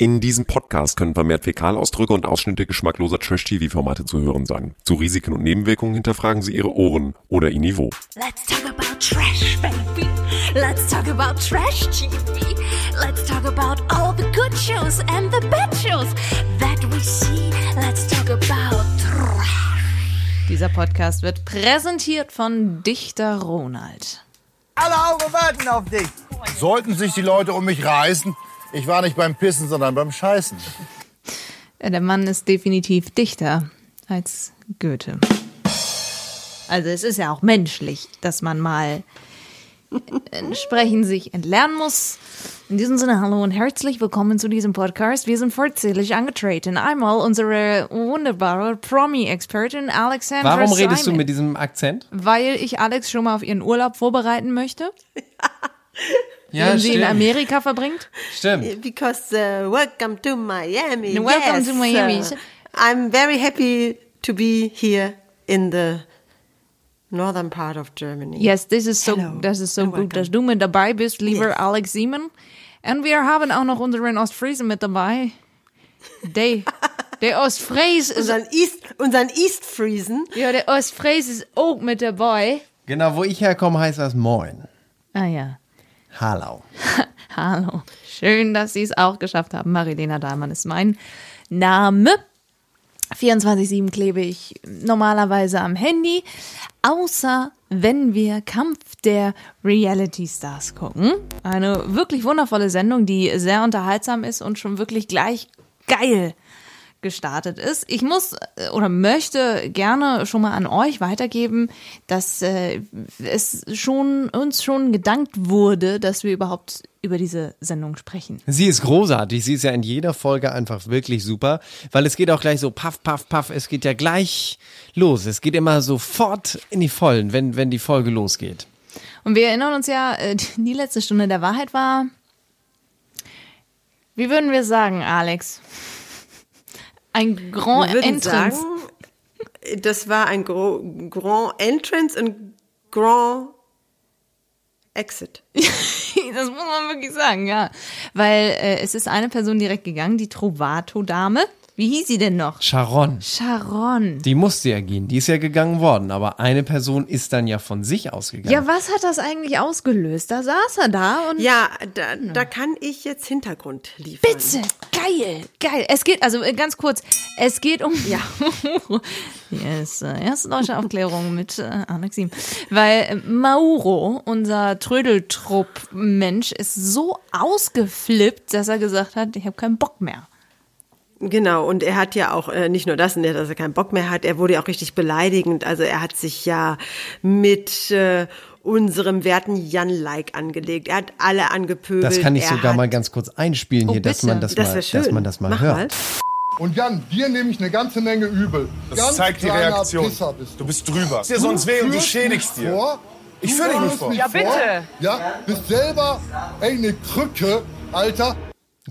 In diesem Podcast können vermehrt Fäkalausdrücke und Ausschnitte geschmackloser Trash-TV-Formate zu hören sein. Zu Risiken und Nebenwirkungen hinterfragen Sie Ihre Ohren oder Ihr Niveau. Let's talk about trash, baby. Let's talk about trash TV. Let's talk about all the good shows and the bad shows that we see. Let's talk about trash. Dieser Podcast wird präsentiert von Dichter Ronald. Alle Augen warten auf dich. Sollten sich die Leute um mich reißen, ich war nicht beim Pissen, sondern beim Scheißen. Ja, der Mann ist definitiv dichter als Goethe. Also es ist ja auch menschlich, dass man mal entsprechend sich entlernen muss. In diesem Sinne, hallo und herzlich willkommen zu diesem Podcast. Wir sind vollzählig angetreten. Einmal unsere wunderbare Promi-Expertin Alexandra Warum redest Simon, du mit diesem Akzent? Weil ich Alex schon mal auf ihren Urlaub vorbereiten möchte, Ja, den sie in Amerika verbringt. Stimmt. Because uh, welcome to Miami. Welcome yes, to Miami. I'm very happy to be here in the northern part of Germany. Yes, this is so, Hello das ist so and gut, welcome. dass du mit dabei bist, lieber Yes. Alex Siemen. Und wir haben auch noch unseren Ostfriesen mit dabei. Der, der Ostfries ist, Unseren East, unseren East Friesen. ja, der Ostfries ist auch mit dabei. Genau, wo ich herkomme, heißt das Moin. Ah ja, Hallo. hallo. Schön, dass Sie es auch geschafft haben. Marilena Dahlmann ist mein Name. 24-7 klebe ich normalerweise am Handy, außer wenn wir Kampf der Reality Stars gucken. Eine wirklich wundervolle Sendung, die sehr unterhaltsam ist und schon wirklich gleich geil gestartet ist. Ich muss äh, oder möchte gerne schon mal an euch weitergeben, dass äh, es schon uns schon gedankt wurde, dass wir überhaupt über diese Sendung sprechen. Sie ist großartig. Sie ist ja in jeder Folge einfach wirklich super, weil es geht auch gleich so paff, paff, paff. Es geht ja gleich los. Es geht immer sofort in die Vollen, wenn, wenn die Folge losgeht. Und wir erinnern uns ja, äh, die letzte Stunde der Wahrheit war. Wie würden wir sagen, Alex? Ein Grand Entrance. sagen, das war ein Gro Grand Entrance und Grand Exit. das muss man wirklich sagen, ja. Weil äh, es ist eine Person direkt gegangen, die Trovato-Dame. Wie hieß sie denn noch? Sharon. Sharon. Die musste ja gehen. Die ist ja gegangen worden. Aber eine Person ist dann ja von sich ausgegangen. Ja, was hat das eigentlich ausgelöst? Da saß er da und. Ja, da, da kann ich jetzt Hintergrund liefern. Bitte, geil, geil. Es geht, also äh, ganz kurz, es geht um. Ja. yes, äh, erste deutsche Aufklärung mit äh, Siem. Weil äh, Mauro, unser Trödeltrupp-Mensch, ist so ausgeflippt, dass er gesagt hat, ich habe keinen Bock mehr. Genau, und er hat ja auch äh, nicht nur das, dass er keinen Bock mehr hat, er wurde ja auch richtig beleidigend. Also er hat sich ja mit äh, unserem werten Jan-Like angelegt. Er hat alle angepöbelt. Das kann ich er sogar hat, mal ganz kurz einspielen Oh, hier, dass bitte. man das, Das mal, dass man das mal Mach hört. mal. Und Jan, dir nehme ich eine ganze Menge übel. Das Ganz zeigt die Reaktion. Bist Du bist drüber. Ist dir sonst weh und du schädigst dir. Vor, Ich du führe dich nicht vor. Ja, bitte. Ja, bist selber ey, eine Krücke, Alter.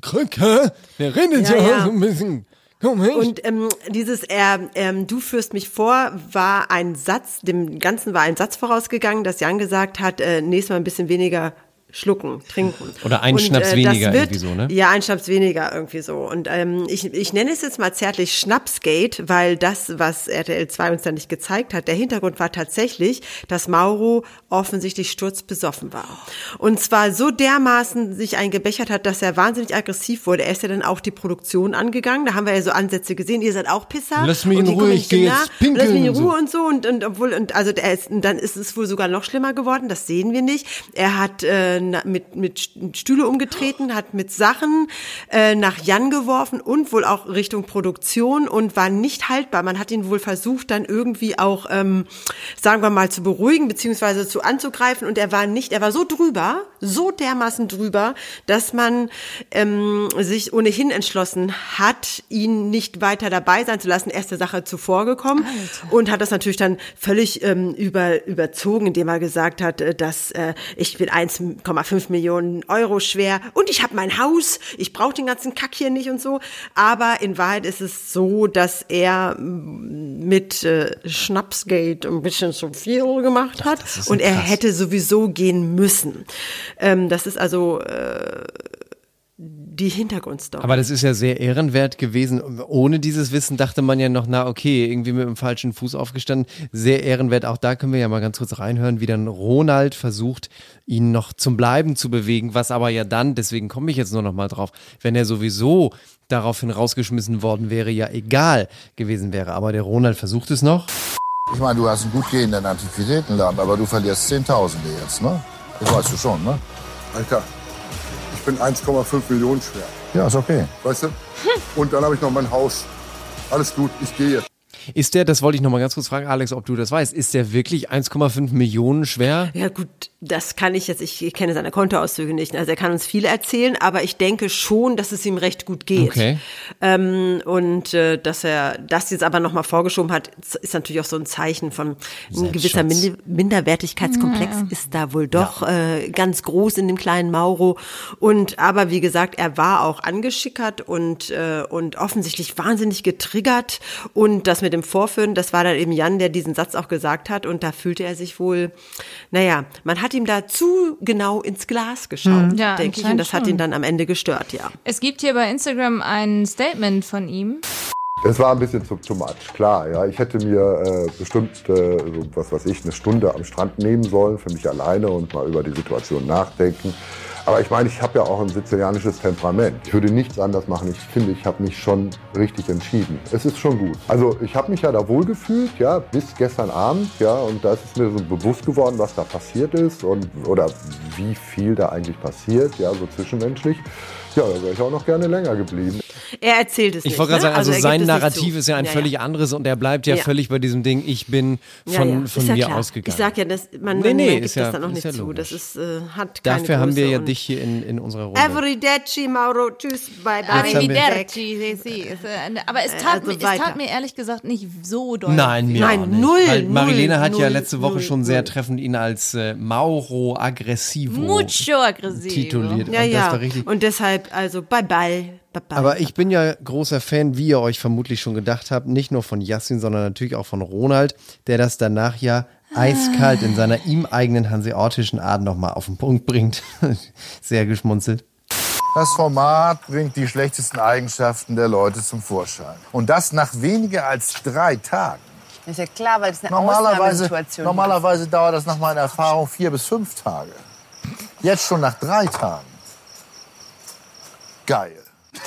Krücke, der redet Ja, ja, ja. so ein bisschen. Komm her. Und ähm, dieses er, ähm, Du führst mich vor war ein Satz, dem Ganzen war ein Satz vorausgegangen, dass Jan gesagt hat, äh, nächstes Mal ein bisschen weniger schlucken, trinken. Oder einen Schnaps das weniger irgendwie so, ne? Ja, ein Schnaps weniger irgendwie so. Und ähm, ich, ich nenne es jetzt mal zärtlich Schnapsgate, weil das, was RTL 2 uns da nicht gezeigt hat, der Hintergrund war tatsächlich, dass Mauro offensichtlich sturzbesoffen war. Und zwar so dermaßen sich eingebechert hat, dass er wahnsinnig aggressiv wurde. Er ist ja dann auch die Produktion angegangen. Da haben wir ja so Ansätze gesehen. Ihr seid auch Pisser. Lass mich in Und Ruhe, ich nicht geh nach. jetzt pinkeln Lass mich in und. Ruhe und so. Und, und obwohl, und also der ist, und dann ist es wohl sogar noch schlimmer geworden. Das sehen wir nicht. Er hat äh, mit, mit Stühle umgetreten, hat mit Sachen äh, nach Jan geworfen und wohl auch Richtung Produktion und war nicht haltbar. Man hat ihn wohl versucht, dann irgendwie auch, ähm, sagen wir mal, zu beruhigen beziehungsweise zu anzugreifen. Und er war nicht, er war so drüber, so dermaßen drüber, dass man ähm, sich ohnehin entschlossen hat, ihn nicht weiter dabei sein zu lassen. Er ist der Sache zuvorgekommen und hat das natürlich dann völlig ähm, über, überzogen, indem er gesagt hat, äh, dass äh, ich bin 1,5 Millionen Euro schwer und ich habe mein Haus, ich brauche den ganzen Kack hier nicht und so. Aber in Wahrheit ist es so, dass er mm, mit äh, Schnapsgate ein bisschen zu viel gemacht hat ist und er krass. hätte sowieso gehen müssen. Ähm, das ist also äh, die Hintergrundstory. Aber das ist ja sehr ehrenwert gewesen. Ohne dieses Wissen dachte man ja noch, na okay, irgendwie mit dem falschen Fuß aufgestanden. Sehr ehrenwert. Auch da können wir ja mal ganz kurz reinhören, wie dann Ronald versucht, ihn noch zum Bleiben zu bewegen, was aber ja dann, deswegen komme ich jetzt nur noch mal drauf, wenn er sowieso daraufhin rausgeschmissen worden wäre, ja egal gewesen wäre. Aber der Ronald versucht es noch. Ich meine, du hast einen gut gehenden Antiquitätenladen, aber du verlierst Zehntausende jetzt, ne? Das weißt du schon, ne? Alter, bin 1,5 Millionen schwer. Ja, ist okay. Weißt du? Und dann habe ich noch mein Haus. Alles gut, ich gehe jetzt. Ist der, das wollte ich noch mal ganz kurz fragen, Alex, ob du das weißt, ist der wirklich 1,5 Millionen schwer? Ja gut, das kann ich jetzt, ich kenne seine Kontoauszüge nicht. Also er kann uns viel erzählen, aber ich denke schon, dass es ihm recht gut geht. Okay. Ähm, und äh, dass er das jetzt aber nochmal vorgeschoben hat, ist natürlich auch so ein Zeichen von ein gewisser Mind Minderwertigkeitskomplex ist da wohl doch äh, ganz groß in dem kleinen Mauro. Und aber wie gesagt, er war auch angeschickert und, äh, und offensichtlich wahnsinnig getriggert. Und das mit dem Vorführen, das war dann eben Jan, der diesen Satz auch gesagt hat. Und da fühlte er sich wohl, naja, man hat ihm da zu genau ins Glas geschaut, Ja, denke ich. Und das hat schon. ihn dann am Ende gestört, ja. Es gibt hier bei Instagram ein Statement von ihm. Es war ein bisschen zu, too much, klar. Ja. Ich hätte mir äh, bestimmt, äh, so, was weiß ich, eine Stunde am Strand nehmen sollen für mich alleine und mal über die Situation nachdenken. Aber ich meine, ich habe ja auch ein sizilianisches Temperament. Ich würde nichts anders machen. Ich finde, ich habe mich schon richtig entschieden. Es ist schon gut. Also ich habe mich ja da wohl gefühlt, ja, bis gestern Abend, ja, und da ist es mir so bewusst geworden, was da passiert ist und oder wie viel da eigentlich passiert, ja, so zwischenmenschlich. Ja, da wäre ich auch noch gerne länger geblieben. Er erzählt es nicht. Ich wollte gerade ne? sagen, also, gibt sein nicht Narrativ ist ja ein Ja, völlig anderes und er bleibt ja, Ja. völlig bei diesem Ding, ich bin Ja, von, ja, von ja mir klar. ausgegangen. Ich sag ja, das, man, Nee, nee, man gibt ist ja- das dann auch ist nicht ja zu. logisch. Das ist, äh, hat keine Dafür haben wir Größe ja dich hier in, in unserer Runde. Arrivederci, Mauro. Tschüss, bye bye. Arrivederci, äh, Aber es tat, Also mir, es tat mir ehrlich gesagt nicht so doll. Nein, mir Nein, auch nicht. null, Weil Marilene null, hat ja letzte Woche null, schon sehr treffend ihn als äh, Mauro Aggressivo Mucho aggressivo. tituliert. Ja, und das ja. Und deshalb, also bye bye. bye, bye. Aber ich bin ja großer Fan, wie ihr euch vermutlich schon gedacht habt, nicht nur von Yassin, sondern natürlich auch von Ronald, der das danach ja eiskalt in seiner ihm eigenen hanseatischen Art nochmal auf den Punkt bringt. Sehr geschmunzelt. Das Format bringt die schlechtesten Eigenschaften der Leute zum Vorschein. Und das nach weniger als drei Tagen. Ist ja klar, weil es eine Normalerweise, Ausnahmesituation normalerweise dauert das nach meiner Erfahrung vier bis fünf Tage. Jetzt schon nach drei Tagen. Geil.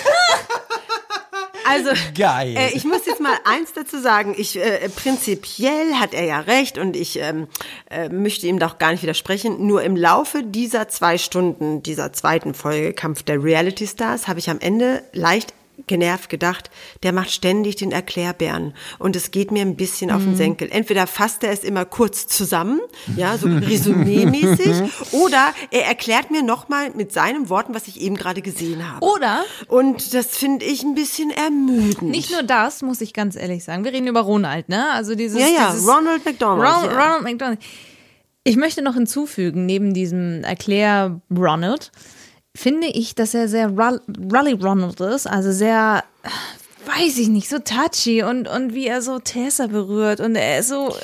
Also, Geil. Äh, ich muss jetzt mal eins dazu sagen. Ich, äh, prinzipiell hat er ja recht und ich ähm, äh, möchte ihm doch gar nicht widersprechen. Nur im Laufe dieser zwei Stunden, dieser zweiten Folge Kampf der Reality Stars, habe ich am Ende leicht genervt gedacht, der macht ständig den Erklärbären und es geht mir ein bisschen auf den Senkel. Entweder fasst er es immer kurz zusammen, ja, so resümee-mäßig, oder er erklärt mir nochmal mit seinen Worten, was ich eben gerade gesehen habe. Oder Und das finde ich ein bisschen ermüdend. nicht nur das, muss ich ganz ehrlich sagen. Wir reden über Ronald, ne? Also dieses, Ja, ja, dieses Ronald McDonald, Ron, ja. Ronald McDonald. Ich möchte noch hinzufügen, neben diesem Erklär Ronald, finde ich, dass er sehr Rully Ronald ist, also sehr, weiß ich nicht, so touchy und, und wie er so Tessa berührt und er ist so,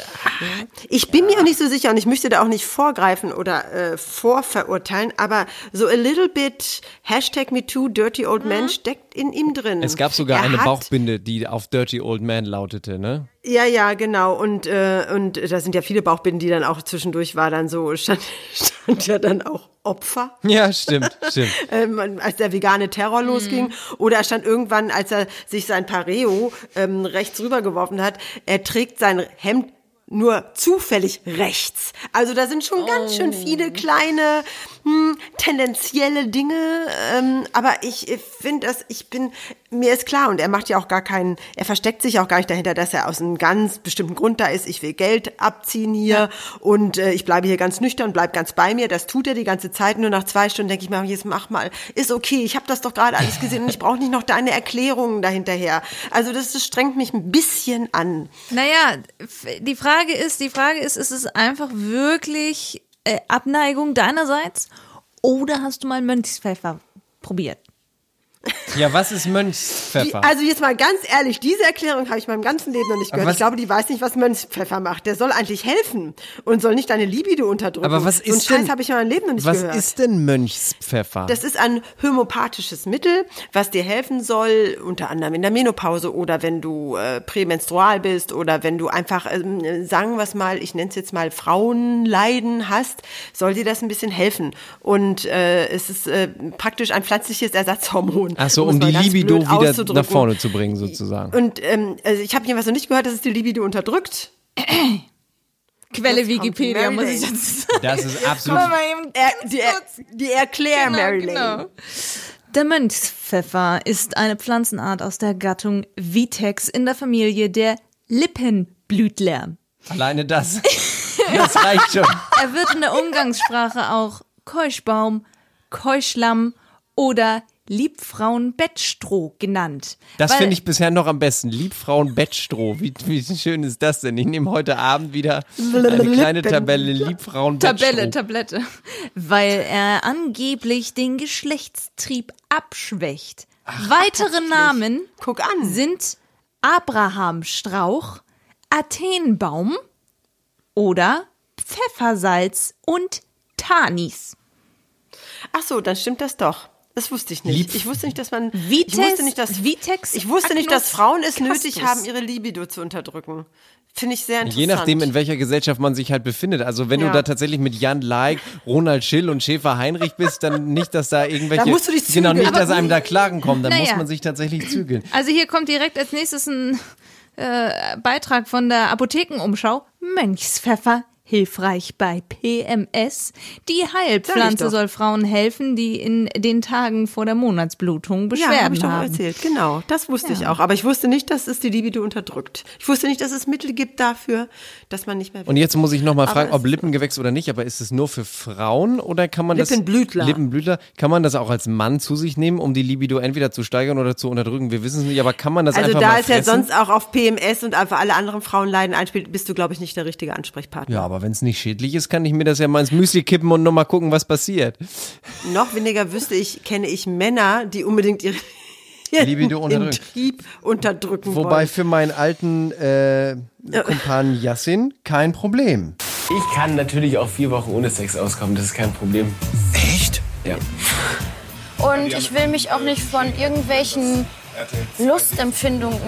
Ich bin mir auch nicht so sicher und ich möchte da auch nicht vorgreifen oder äh, vorverurteilen, aber so a little bit Hashtag MeToo Dirty Old Man steckt in ihm drin. Es gab sogar Er eine hat- Bauchbinde, die auf Dirty Old Man lautete, ne? Ja, ja, genau. Und, äh, und da sind ja viele Bauchbinden, die dann auch zwischendurch war dann so, stand, stand ja dann auch Opfer. Ja, stimmt, stimmt. ähm, als der vegane Terror losging. Oder er stand irgendwann, als er sich sein Pareo ähm, rechts rübergeworfen hat, er trägt sein Hemd nur zufällig rechts. Also da sind schon ganz schön viele kleine hm, tendenzielle Dinge. Ähm, aber ich finde das, ich bin, mir ist klar und er macht ja auch gar keinen, er versteckt sich auch gar nicht dahinter, dass er aus einem ganz bestimmten Grund da ist. Ich will Geld abziehen hier und äh, ich bleibe hier ganz nüchtern, bleib ganz bei mir. Das tut er die ganze Zeit. Nur nach zwei Stunden denke ich mir, jetzt mach mal, ist okay. Ich habe das doch gerade alles gesehen und ich brauche nicht noch deine Erklärungen dahinterher. Also das, das strengt mich ein bisschen an. naja, die Frage ist, die Frage ist, ist es einfach wirklich äh, Abneigung deinerseits oder hast du mal Mönchspfeffer probiert? Ja, was ist Die, Mönchspfeffer? also jetzt mal ganz ehrlich, diese Erklärung habe ich meinem ganzen Leben noch nicht gehört. was- Ich glaube, die weiß nicht, was Mönchspfeffer macht. Der soll eigentlich helfen und soll nicht deine Libido unterdrücken. Aber was so einen ist Scheiß denn- habe ich in meinem Leben noch nicht was gehört. ist denn Mönchspfeffer? Das ist ein homöopathisches Mittel, was dir helfen soll, unter anderem in der Menopause oder wenn du äh, prämenstrual bist oder wenn du einfach, ähm, sagen wir es mal, ich nenne es jetzt mal Frauenleiden hast, soll dir das ein bisschen helfen. Und äh, es ist äh, praktisch ein pflanzliches Ersatzhormon. Ach so, um um die Libido wieder nach vorne zu bringen, sozusagen. Und ähm, also ich habe jedenfalls noch nicht gehört, dass es die Libido unterdrückt. Quelle kommt Wikipedia, Mary muss ich jetzt sagen. Das ist absolut. Mal eben Er, die, er, kurz. die Erklär Mary Lane. Genau. Der Mönchspfeffer ist eine Pflanzenart aus der Gattung Vitex in der Familie der Lippenblütler. Alleine das. Das reicht schon. Er wird in der Umgangssprache auch Keuschbaum, Keuschlamm oder Liebfrauenbettstroh genannt. Das finde ich bisher noch am besten. Liebfrauen Bettstroh. Wie, wie schön ist das denn? Ich nehme heute Abend wieder eine kleine Tabelle Liebfrauen Bettstroh. Tabelle, Tablette. Weil er angeblich den Geschlechtstrieb abschwächt. Weitere Namen Guck an. sind Abrahamstrauch, Athenbaum oder Pfeffersalz und Tanis. Ach so, dann stimmt das doch. Das wusste ich nicht. Lieb- ich wusste nicht, dass man. Vites- ich wusste nicht, dass, Vitex ich wusste nicht, dass agnus Frauen es nötig castus. haben, ihre Libido zu unterdrücken. Finde ich sehr interessant. Je nachdem, in welcher Gesellschaft man sich halt befindet. Also wenn Ja. du da tatsächlich mit Jan Like, Ronald Schill und Schäfer Heinrich bist, dann nicht, dass da irgendwelche... Da musst du dich Genau, zügeln. nicht, dass einem da Klagen kommen. Dann Naja. muss man sich tatsächlich zügeln. Also hier kommt direkt als nächstes ein äh, Beitrag von der Apothekenumschau. Mönchspfeffer hilfreich bei PMS. Die Heilpflanze doch. soll Frauen helfen, die in den Tagen vor der Monatsblutung Beschwerden ja, habe ich doch haben. erzählt. Genau, das wusste ich auch. Aber ich wusste nicht, dass es die Libido unterdrückt. Ich wusste nicht, dass es Mittel gibt dafür, dass man nicht mehr will. Und jetzt muss ich nochmal fragen, ob ist- Lippengewächs oder nicht, aber ist es nur für Frauen oder kann man das... Lippenblütler. Lippenblütler. Kann man das auch als Mann zu sich nehmen, um die Libido entweder zu steigern oder zu unterdrücken? Wir wissen es nicht, aber kann man das also einfach da mal es ja fressen? sonst auch auf PMS und einfach alle anderen Frauenleiden einspielt, bist du, glaube ich, nicht der richtige Ansprechpartner. Ja, aber wenn es nicht schädlich ist, kann ich mir das ja mal ins Müsli kippen und nochmal gucken, was passiert. Noch weniger wüsste ich, kenne ich Männer, die unbedingt ihre ihren Libido unterdrücken. Trieb unterdrücken Wobei wollen. für meinen alten äh, Kumpan Yassin kein Problem. Ich kann natürlich auch vier Wochen ohne Sex auskommen, das ist kein Problem. Echt? Ja. Und ich will mich auch nicht von irgendwelchen Lustempfindungen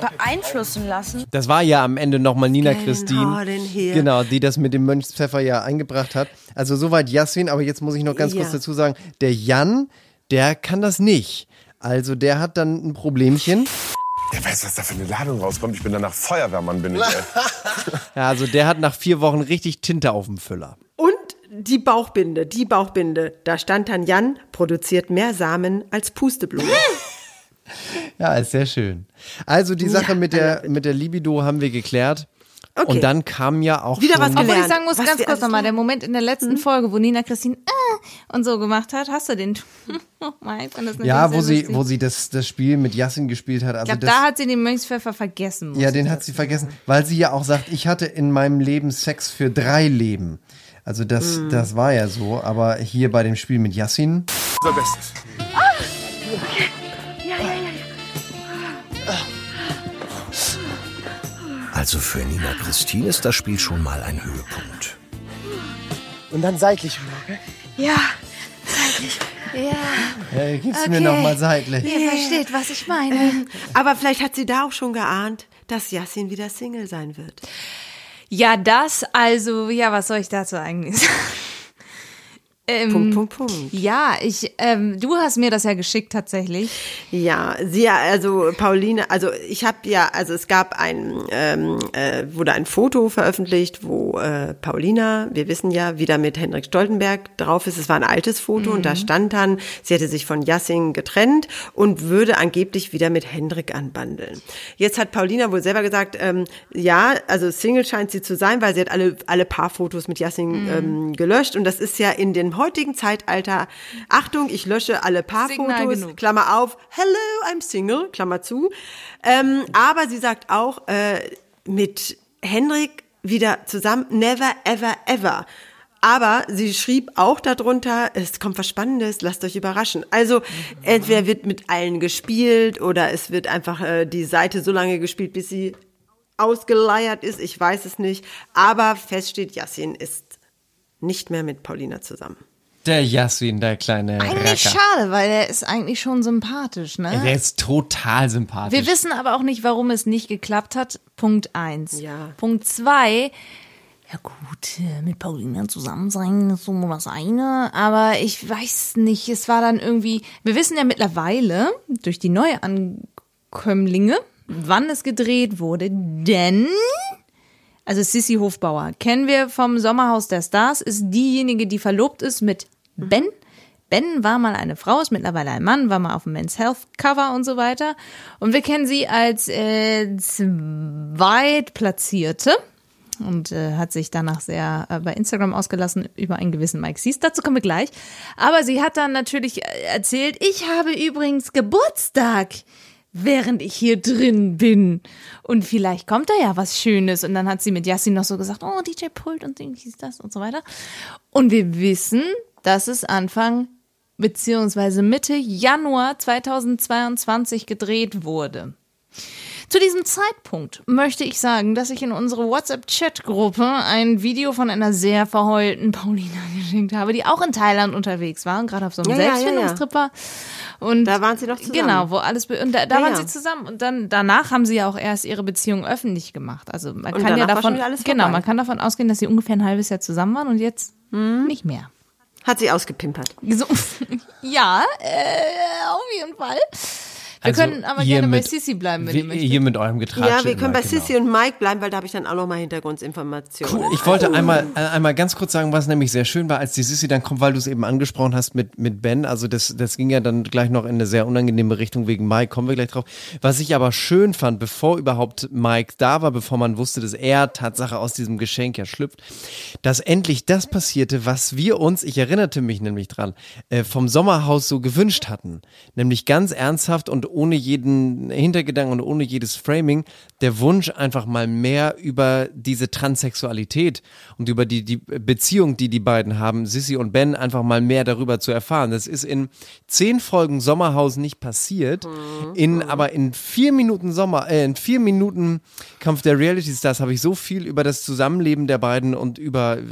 beeinflussen lassen. Das war ja am Ende nochmal Nina Genau, Christine. den hier. Genau, die das mit dem Mönchspfeffer ja eingebracht hat. Also soweit Yassin, aber jetzt muss ich noch ganz Ja. kurz dazu sagen, der Jan, der kann das nicht. Also der hat dann ein Problemchen. Wer weiß, was da für eine Ladung rauskommt. Ich bin danach Feuerwehrmann, bin ich. Ey. Ja, also der hat nach vier Wochen richtig Tinte auf dem Füller. Und die Bauchbinde, die Bauchbinde. Da stand dann Jan, produziert mehr Samen als Pusteblume. Ja, ist sehr schön. Also die Sache mit der, mit der Libido haben wir geklärt. Okay. Und dann kam ja auch Wieder schon was Obwohl ich gelernt. sagen muss, Was ganz kurz nochmal, der. Moment in der letzten Folge, wo Nina Christine äh, und so gemacht hat, hast du den? Oh mein, Ja, wo sie, lustig. wo sie das, das Spiel mit Yassin gespielt hat. Also Ich glaube, das, da hat sie den Mönchspfeffer vergessen. ja, den hat sie vergessen, weil sie ja auch sagt, ich hatte in meinem Leben Sex für drei Leben. Also das, Mhm. das war ja so, aber hier bei dem Spiel mit Yassin, Unser Bestes. Also für Nina Christine ist das Spiel schon mal ein Höhepunkt. Und dann seitlich rüber, okay? Ja, zeitlich. Ja. äh, gib's mir noch mal seitlich. Ihr versteht, was ich meine. Aber vielleicht hat sie da auch schon geahnt, dass Yassin wieder Single sein wird. Ja, das, also, ja, was soll ich dazu eigentlich sagen? Ähm, Punkt, Punkt, Punkt. Ja, ich, ähm, du hast mir das ja geschickt tatsächlich. Ja, sie, also Pauline, also ich habe ja, also es gab ein, ähm, äh, wurde ein Foto veröffentlicht, wo äh, Paulina, wir wissen ja, wieder mit Hendrik Stoltenberg drauf ist. Es war ein altes Foto und da stand dann, sie hätte sich von Yassing getrennt und würde angeblich wieder mit Hendrik anbandeln. Jetzt hat Paulina wohl selber gesagt, ähm, ja, also Single scheint sie zu sein, weil sie hat alle, alle Paarfotos mit Yassing ähm, gelöscht und das ist ja in heutigen Zeitalter, Achtung, ich lösche alle Paarfotos. Klammer auf, hello, I'm single, Klammer zu. Ähm, aber sie sagt auch, äh, mit Henrik wieder zusammen, never, ever, ever. Aber sie schrieb auch darunter, es kommt was Spannendes, lasst euch überraschen. Also entweder wird mit allen gespielt oder es wird einfach äh, die Seite so lange gespielt, bis sie ausgeleiert ist. Ich weiß es nicht. Aber fest steht, Yassin ist nicht mehr mit Paulina zusammen. Der Yassin, der kleine Eigentlich Racker. schade, weil er ist eigentlich schon sympathisch, ne? Der ist total sympathisch. Wir wissen aber auch nicht, warum es nicht geklappt hat. Punkt eins. Ja. Punkt zwei. Ja gut, äh, mit Paulina zusammen sein ist so das eine, aber ich weiß nicht, es war dann irgendwie, wir wissen ja mittlerweile durch die Neuankömmlinge, wann es gedreht wurde, denn also Sissy Hofbauer kennen wir vom Sommerhaus der Stars, ist diejenige, die verlobt ist mit Ben. Ben war mal eine Frau, ist mittlerweile ein Mann, war mal auf dem Men's Health Cover und so weiter. Und wir kennen sie als äh, Zweitplatzierte und äh, hat sich danach sehr äh, bei Instagram ausgelassen über einen gewissen Mike Sees. Dazu kommen wir gleich. Aber sie hat dann natürlich äh, erzählt, ich habe übrigens Geburtstag während ich hier drin bin. Und vielleicht kommt da ja was Schönes. Und dann hat sie mit Yassin noch so gesagt, oh, DJ Pult und hieß das und so weiter. Und wir wissen, dass es Anfang beziehungsweise Mitte Januar 2022 gedreht wurde. Zu diesem Zeitpunkt möchte ich sagen, dass ich in unsere WhatsApp-Chat-Gruppe ein Video von einer sehr verheulten Paulina geschickt habe, die auch in Thailand unterwegs war und gerade auf so einem Ja, ja, ja, ja. Und Da waren sie doch zusammen. Genau, wo alles und da, da Ja, waren ja. sie zusammen und dann danach haben sie ja auch erst ihre Beziehung öffentlich gemacht. Also man Und kann ja davon genau, man kann davon ausgehen, dass sie ungefähr ein halbes Jahr zusammen waren und jetzt Mhm. nicht mehr. Hat sie ausgepimpert. So, ja, äh, auf jeden Fall. Wir Also können aber hier gerne bei mit- Sissy bleiben, wenn ihr möchtet. hier mit eurem Getratsche. Ja, wir können bei genau. Sissy und Mike bleiben, weil da habe ich dann auch noch mal Hintergrundinformationen. Ich wollte einmal, äh, einmal ganz kurz sagen, was nämlich sehr schön war, als die Sissi dann kommt, weil du es eben angesprochen hast mit, mit Ben. Also das, das ging ja dann gleich noch in eine sehr unangenehme Richtung wegen Mike, kommen wir gleich drauf. Was ich aber schön fand, bevor überhaupt Mike da war, bevor man wusste, dass er Tatsache aus diesem Geschenk ja schlüpft, dass endlich das passierte, was wir uns, ich erinnerte mich nämlich dran, äh, vom Sommerhaus so gewünscht hatten. Nämlich ganz ernsthaft und ohne jeden Hintergedanken und ohne jedes Framing, der Wunsch einfach mal mehr über diese Transsexualität und über die, die Beziehung, die die beiden haben, Sissy und Ben, einfach mal mehr darüber zu erfahren. Das ist in zehn Folgen Sommerhaus nicht passiert, in, aber in vier Minuten Sommer, äh, in vier Minuten Kampf der Reality Stars habe ich so viel über das Zusammenleben der beiden und über äh,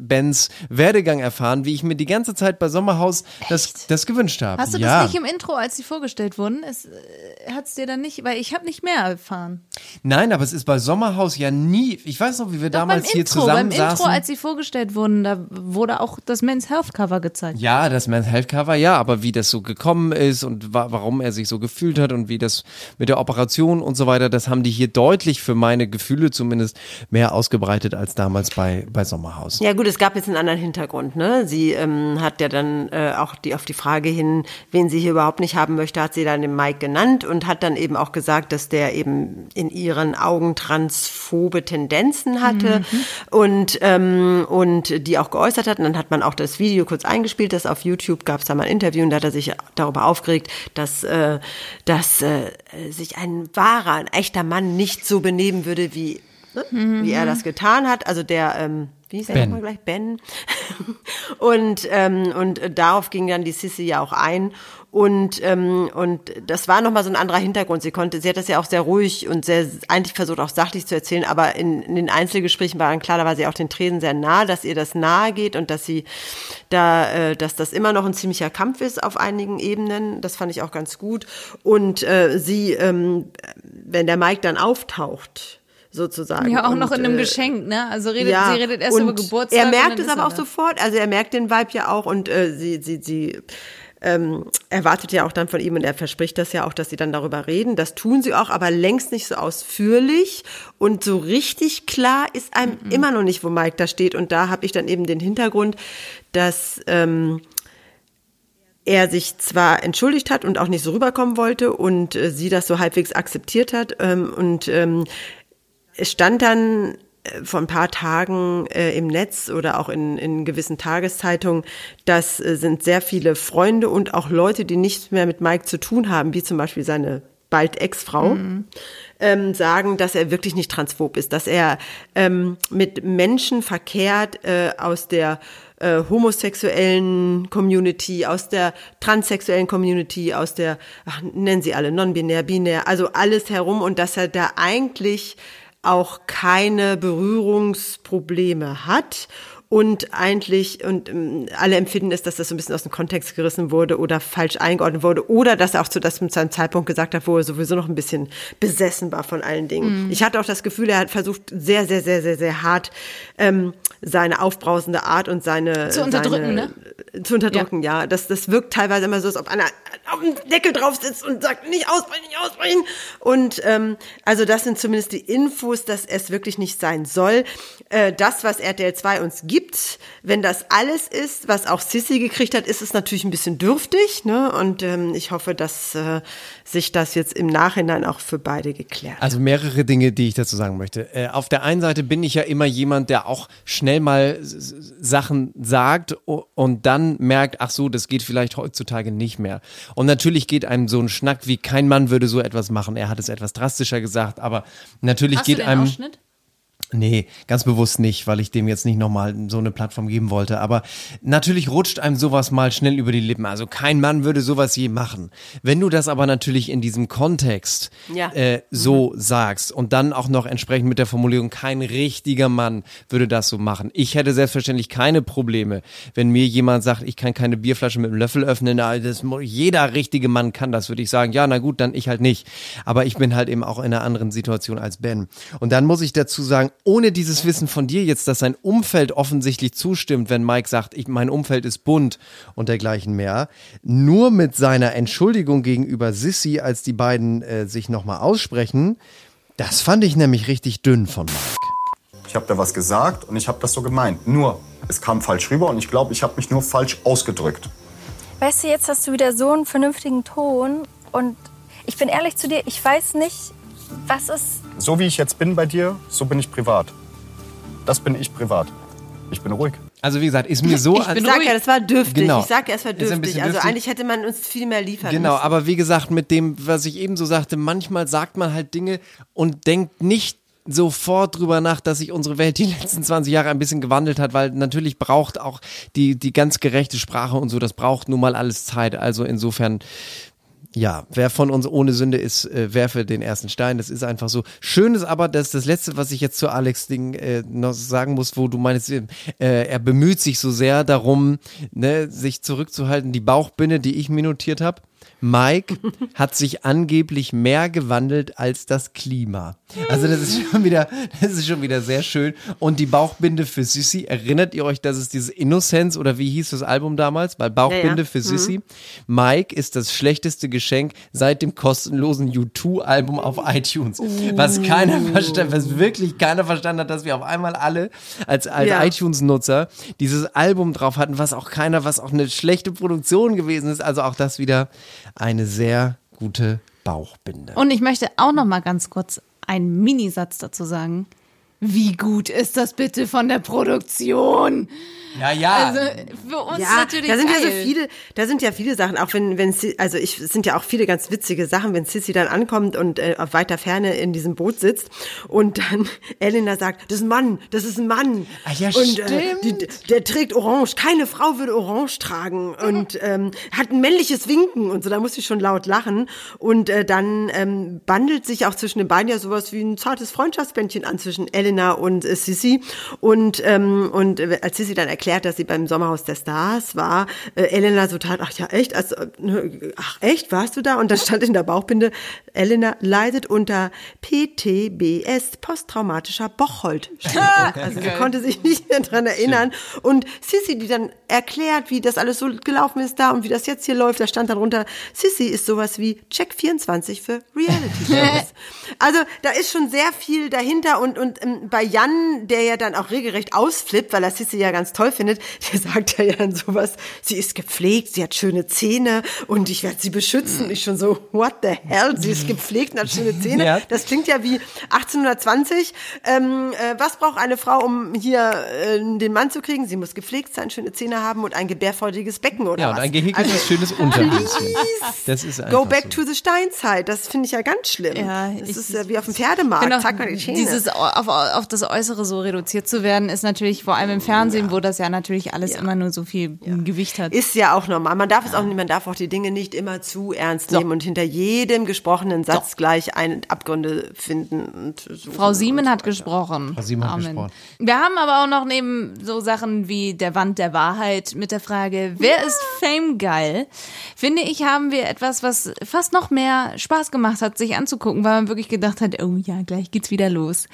Bens Werdegang erfahren, wie ich mir die ganze Zeit bei Sommerhaus das, das gewünscht habe. Hast du ja. das nicht im Intro, als sie vorgestellt wurden? Es äh, hat's dir dann nicht, weil ich habe nicht mehr erfahren. Nein, aber es ist bei Sommerhaus ja nie. Ich weiß noch, wie wir Doch damals beim hier Intro, zusammen beim saßen. Intro, als sie vorgestellt wurden, da wurde auch das Men's Health Cover gezeigt. ja, das Men's Health Cover, ja, aber wie das so gekommen ist und wa warum er sich so gefühlt hat und wie das mit der Operation und so weiter, das haben die hier deutlich für meine Gefühle zumindest mehr ausgebreitet als damals bei, bei Sommerhaus. Ja gut, es gab jetzt einen anderen Hintergrund. Ne? Sie ähm, hat ja dann äh, auch die auf die Frage hin, wen sie hier überhaupt nicht haben möchte, hat sie dann den Mike genannt und hat dann eben auch gesagt, dass der eben in ihren Augen transphobe Tendenzen hatte und ähm, und die auch geäußert hat. Und dann hat man auch das Video kurz eingespielt, das auf YouTube gab es da mal ein Interview und da hat er sich darüber aufgeregt, dass äh, dass äh, sich ein wahrer, ein echter Mann nicht so benehmen würde wie ne? wie er das getan hat. Also der, ähm, wie hieß er Ben. nochmal gleich? Ben. und, ähm, und darauf ging dann die Sissy ja auch ein. Und, ähm, und das war nochmal so ein anderer Hintergrund. Sie konnte, sie hat das ja auch sehr ruhig und sehr, eigentlich versucht auch sachlich zu erzählen, aber in, in den Einzelgesprächen war dann klar, da war sie auch den Tränen sehr nah, dass ihr das nahe geht und dass sie da, äh, dass das immer noch ein ziemlicher Kampf ist auf einigen Ebenen. Das fand ich auch ganz gut. Und äh, sie, ähm, wenn der Mike dann auftaucht, sozusagen. Ja, auch und, noch in einem äh, Geschenk, ne? Also redet, sie redet erst über Geburtstag. Er merkt es aber er auch sofort, also er merkt den Vibe ja auch und äh, sie, sie, sie ähm, erwartet ja auch dann von ihm und er verspricht das ja auch, dass sie dann darüber reden. Das tun sie auch, aber längst nicht so ausführlich und so richtig klar ist einem Mhm. immer noch nicht, wo Mike da steht. Und da habe ich dann eben den Hintergrund, dass ähm, er sich zwar entschuldigt hat und auch nicht so rüberkommen wollte und äh, sie das so halbwegs akzeptiert hat ähm, und ähm, es stand dann vor ein paar Tagen äh, im Netz oder auch in, in gewissen Tageszeitungen, das äh, sind sehr viele Freunde und auch Leute, die nichts mehr mit Mike zu tun haben, wie zum Beispiel seine bald Ex-Frau, ähm, sagen, dass er wirklich nicht transphob ist, dass er ähm, mit Menschen verkehrt äh, aus der äh, homosexuellen Community, aus der transsexuellen Community, aus der, ach, nennen sie alle, non-binär, binär, also alles herum und dass er da eigentlich auch keine Berührungsprobleme hat und eigentlich und ähm, alle empfinden es, dass das so ein bisschen aus dem Kontext gerissen wurde oder falsch eingeordnet wurde oder dass er auch zu das zu einem Zeitpunkt gesagt hat, wo er sowieso noch ein bisschen besessen war von allen Dingen. Mhm. Ich hatte auch das Gefühl, er hat versucht sehr sehr sehr sehr sehr hart ähm, seine aufbrausende Art und seine Zu unterdrücken, seine, zu unterdrücken, ja. Das, das wirkt teilweise immer so, als ob einer auf dem Deckel drauf sitzt und sagt, nicht ausbrechen, nicht ausbrechen. Und ähm, also das sind zumindest die Infos, dass es wirklich nicht sein soll. Äh, das, was RTL 2 uns gibt, wenn das alles ist, was auch Sissy gekriegt hat, ist es natürlich ein bisschen dürftig. Ne? Und ähm, ich hoffe, dass äh, sich das jetzt im Nachhinein auch für beide geklärt hat. Also mehrere Dinge, die ich dazu sagen möchte. Äh, auf der einen Seite bin ich ja immer jemand, der auch schnell mal Sachen sagt und dann merkt, ach so, das geht vielleicht heutzutage nicht mehr. Und natürlich geht einem so ein Schnack wie kein Mann würde so etwas machen. Er hat es etwas drastischer gesagt, aber natürlich Hast geht du den einem Ausschnitt? Nee, ganz bewusst nicht, weil ich dem jetzt nicht nochmal so eine Plattform geben wollte. Aber natürlich rutscht einem sowas mal schnell über die Lippen. Also kein Mann würde sowas je machen. Wenn du das aber natürlich in diesem Kontext Ja. äh, so sagst und dann auch noch entsprechend mit der Formulierung, kein richtiger Mann würde das so machen. Ich hätte selbstverständlich keine Probleme, wenn mir jemand sagt, ich kann keine Bierflasche mit einem Löffel öffnen. Na, Das, jeder richtige Mann kann das, würde ich sagen. Ja, na gut, dann ich halt nicht. Aber ich bin halt eben auch in einer anderen Situation als Ben. Und dann muss ich dazu sagen, ohne dieses Wissen von dir jetzt, dass sein Umfeld offensichtlich zustimmt, wenn Mike sagt, ich, mein Umfeld ist bunt und dergleichen mehr, nur mit seiner Entschuldigung gegenüber Sissy, als die beiden äh, sich nochmal aussprechen, das fand ich nämlich richtig dünn von Mike. Ich habe da was gesagt und ich habe das so gemeint. Nur, es kam falsch rüber und ich glaube, ich habe mich nur falsch ausgedrückt. Weißt du, jetzt hast du wieder so einen vernünftigen Ton und ich bin ehrlich zu dir, ich weiß nicht, was ist. So wie ich jetzt bin bei dir, so bin ich privat. Das bin ich privat. Ich bin ruhig. Also wie gesagt, ist mir so... ich sag ja, das war dürftig. Genau. Ich sag ja, es war dürftig. bisschen Also dürftig. eigentlich hätte man uns viel mehr liefern Genau, müssen. aber wie gesagt, mit dem, was ich eben so sagte, manchmal sagt man halt Dinge und denkt nicht sofort drüber nach, dass sich unsere Welt die letzten 20 Jahre ein bisschen gewandelt hat, weil natürlich braucht auch die, die ganz gerechte Sprache und so, das braucht nun mal alles Zeit. Also insofern, ja, wer von uns ohne Sünde ist, äh, werfe den ersten Stein. Das ist einfach so. Schön ist aber, dass das Letzte, was ich jetzt zu Alex Ding äh, noch sagen muss, wo du meinst, äh, er bemüht sich so sehr darum, ne, sich zurückzuhalten. Die Bauchbinde, die ich mir notiert habe. Mike hat sich angeblich mehr gewandelt als das Klima. Also das ist schon wieder, das ist schon wieder sehr schön. Und die Bauchbinde für Sissy, erinnert ihr euch, dass es dieses Innocence oder wie hieß das Album damals? Weil Bauchbinde Ja, ja. für Mhm. Sissy. Mike ist das schlechteste Geschenk seit dem kostenlosen U2-Album auf iTunes. Was keiner verstanden, was wirklich keiner verstanden hat, dass wir auf einmal alle als, als Ja. iTunes-Nutzer dieses Album drauf hatten, was auch keiner, was auch eine schlechte Produktion gewesen ist. Also auch das wieder eine sehr gute Bauchbinde. Und ich möchte auch noch mal ganz kurz einen Minisatz dazu sagen. Wie gut ist das bitte von der Produktion? Ja, ja. Also für uns ja, natürlich da sind ja so geil. viele, da sind ja viele Sachen, auch wenn, wenn, also ich, es sind ja auch viele ganz witzige Sachen, wenn Sissy dann ankommt und äh, auf weiter Ferne in diesem Boot sitzt und dann Elena sagt, das ist ein Mann, das ist ein Mann. Ah, ja, und äh, stimmt. die, der trägt Orange, keine Frau würde Orange tragen und ähm, hat ein männliches Winken und so, da muss ich schon laut lachen. Und äh, dann ähm, bandelt sich auch zwischen den beiden ja sowas wie ein zartes Freundschaftsbändchen an zwischen Elena und äh, Sissy. Und, ähm, und äh, als Sissy dann erklärt, dass sie beim Sommerhaus der Stars war, äh, Elena so tat, ach ja, echt? Also, äh, ach echt, warst du da? Und dann stand in der Bauchbinde, Elena leidet unter PTBS, posttraumatischer Bocholt. Also sie konnte sich nicht mehr dran erinnern. Und Sissy, die dann erklärt, wie das alles so gelaufen ist da und wie das jetzt hier läuft, da stand dann drunter, Sissy ist sowas wie Check 24 für Reality Shows. also da ist schon sehr viel dahinter und, und ähm, bei Jan, der ja dann auch regelrecht ausflippt, weil er Sissi ja ganz toll findet, der sagt ja dann sowas, sie ist gepflegt, sie hat schöne Zähne und ich werde sie beschützen. Ich schon so, what the hell, sie ist gepflegt und hat schöne Zähne. Ja. Das klingt ja wie 1820. Ähm, äh, was braucht eine Frau, um hier äh, den Mann zu kriegen? Sie muss gepflegt sein, schöne Zähne haben und ein gebärfreudiges Becken oder Ja, was? und ein gehegtes, Also- schönes Unterhöschen. Das ist einfach Go back so. to the Steinzeit, das finde ich ja ganz schlimm. Ja, das ich- ist ja wie auf dem Pferdemarkt. Genau, mal die Zähne. dieses auf, auf das Äußere so reduziert zu werden, ist natürlich vor allem im Fernsehen, wo das ja natürlich alles immer nur so viel Gewicht hat. Ist ja auch normal. Man darf es auch nicht, man darf auch die Dinge nicht immer zu ernst nehmen und hinter jedem gesprochenen Satz gleich ein Abgründe finden. Frau Siemen hat gesprochen. Frau Siemen hat gesprochen. Wir haben aber auch noch neben so Sachen wie der Wand der Wahrheit mit der Frage, wer ist Fame geil? Finde ich, haben wir etwas, was fast noch mehr Spaß gemacht hat, sich anzugucken, weil man wirklich gedacht hat, oh ja, gleich geht's wieder los.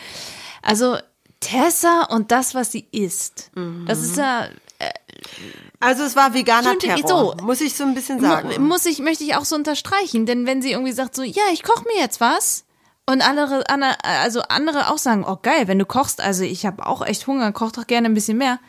Also Tessa und das, was sie isst. Das ist ja Also es war veganer Terror, so. muss ich so ein bisschen sagen. Muss ich, möchte ich auch so unterstreichen, denn wenn sie irgendwie sagt so, ja, ich koche mir jetzt was und andere, andere, also andere auch sagen, oh geil, wenn du kochst, also ich habe auch echt Hunger, koch doch gerne ein bisschen mehr.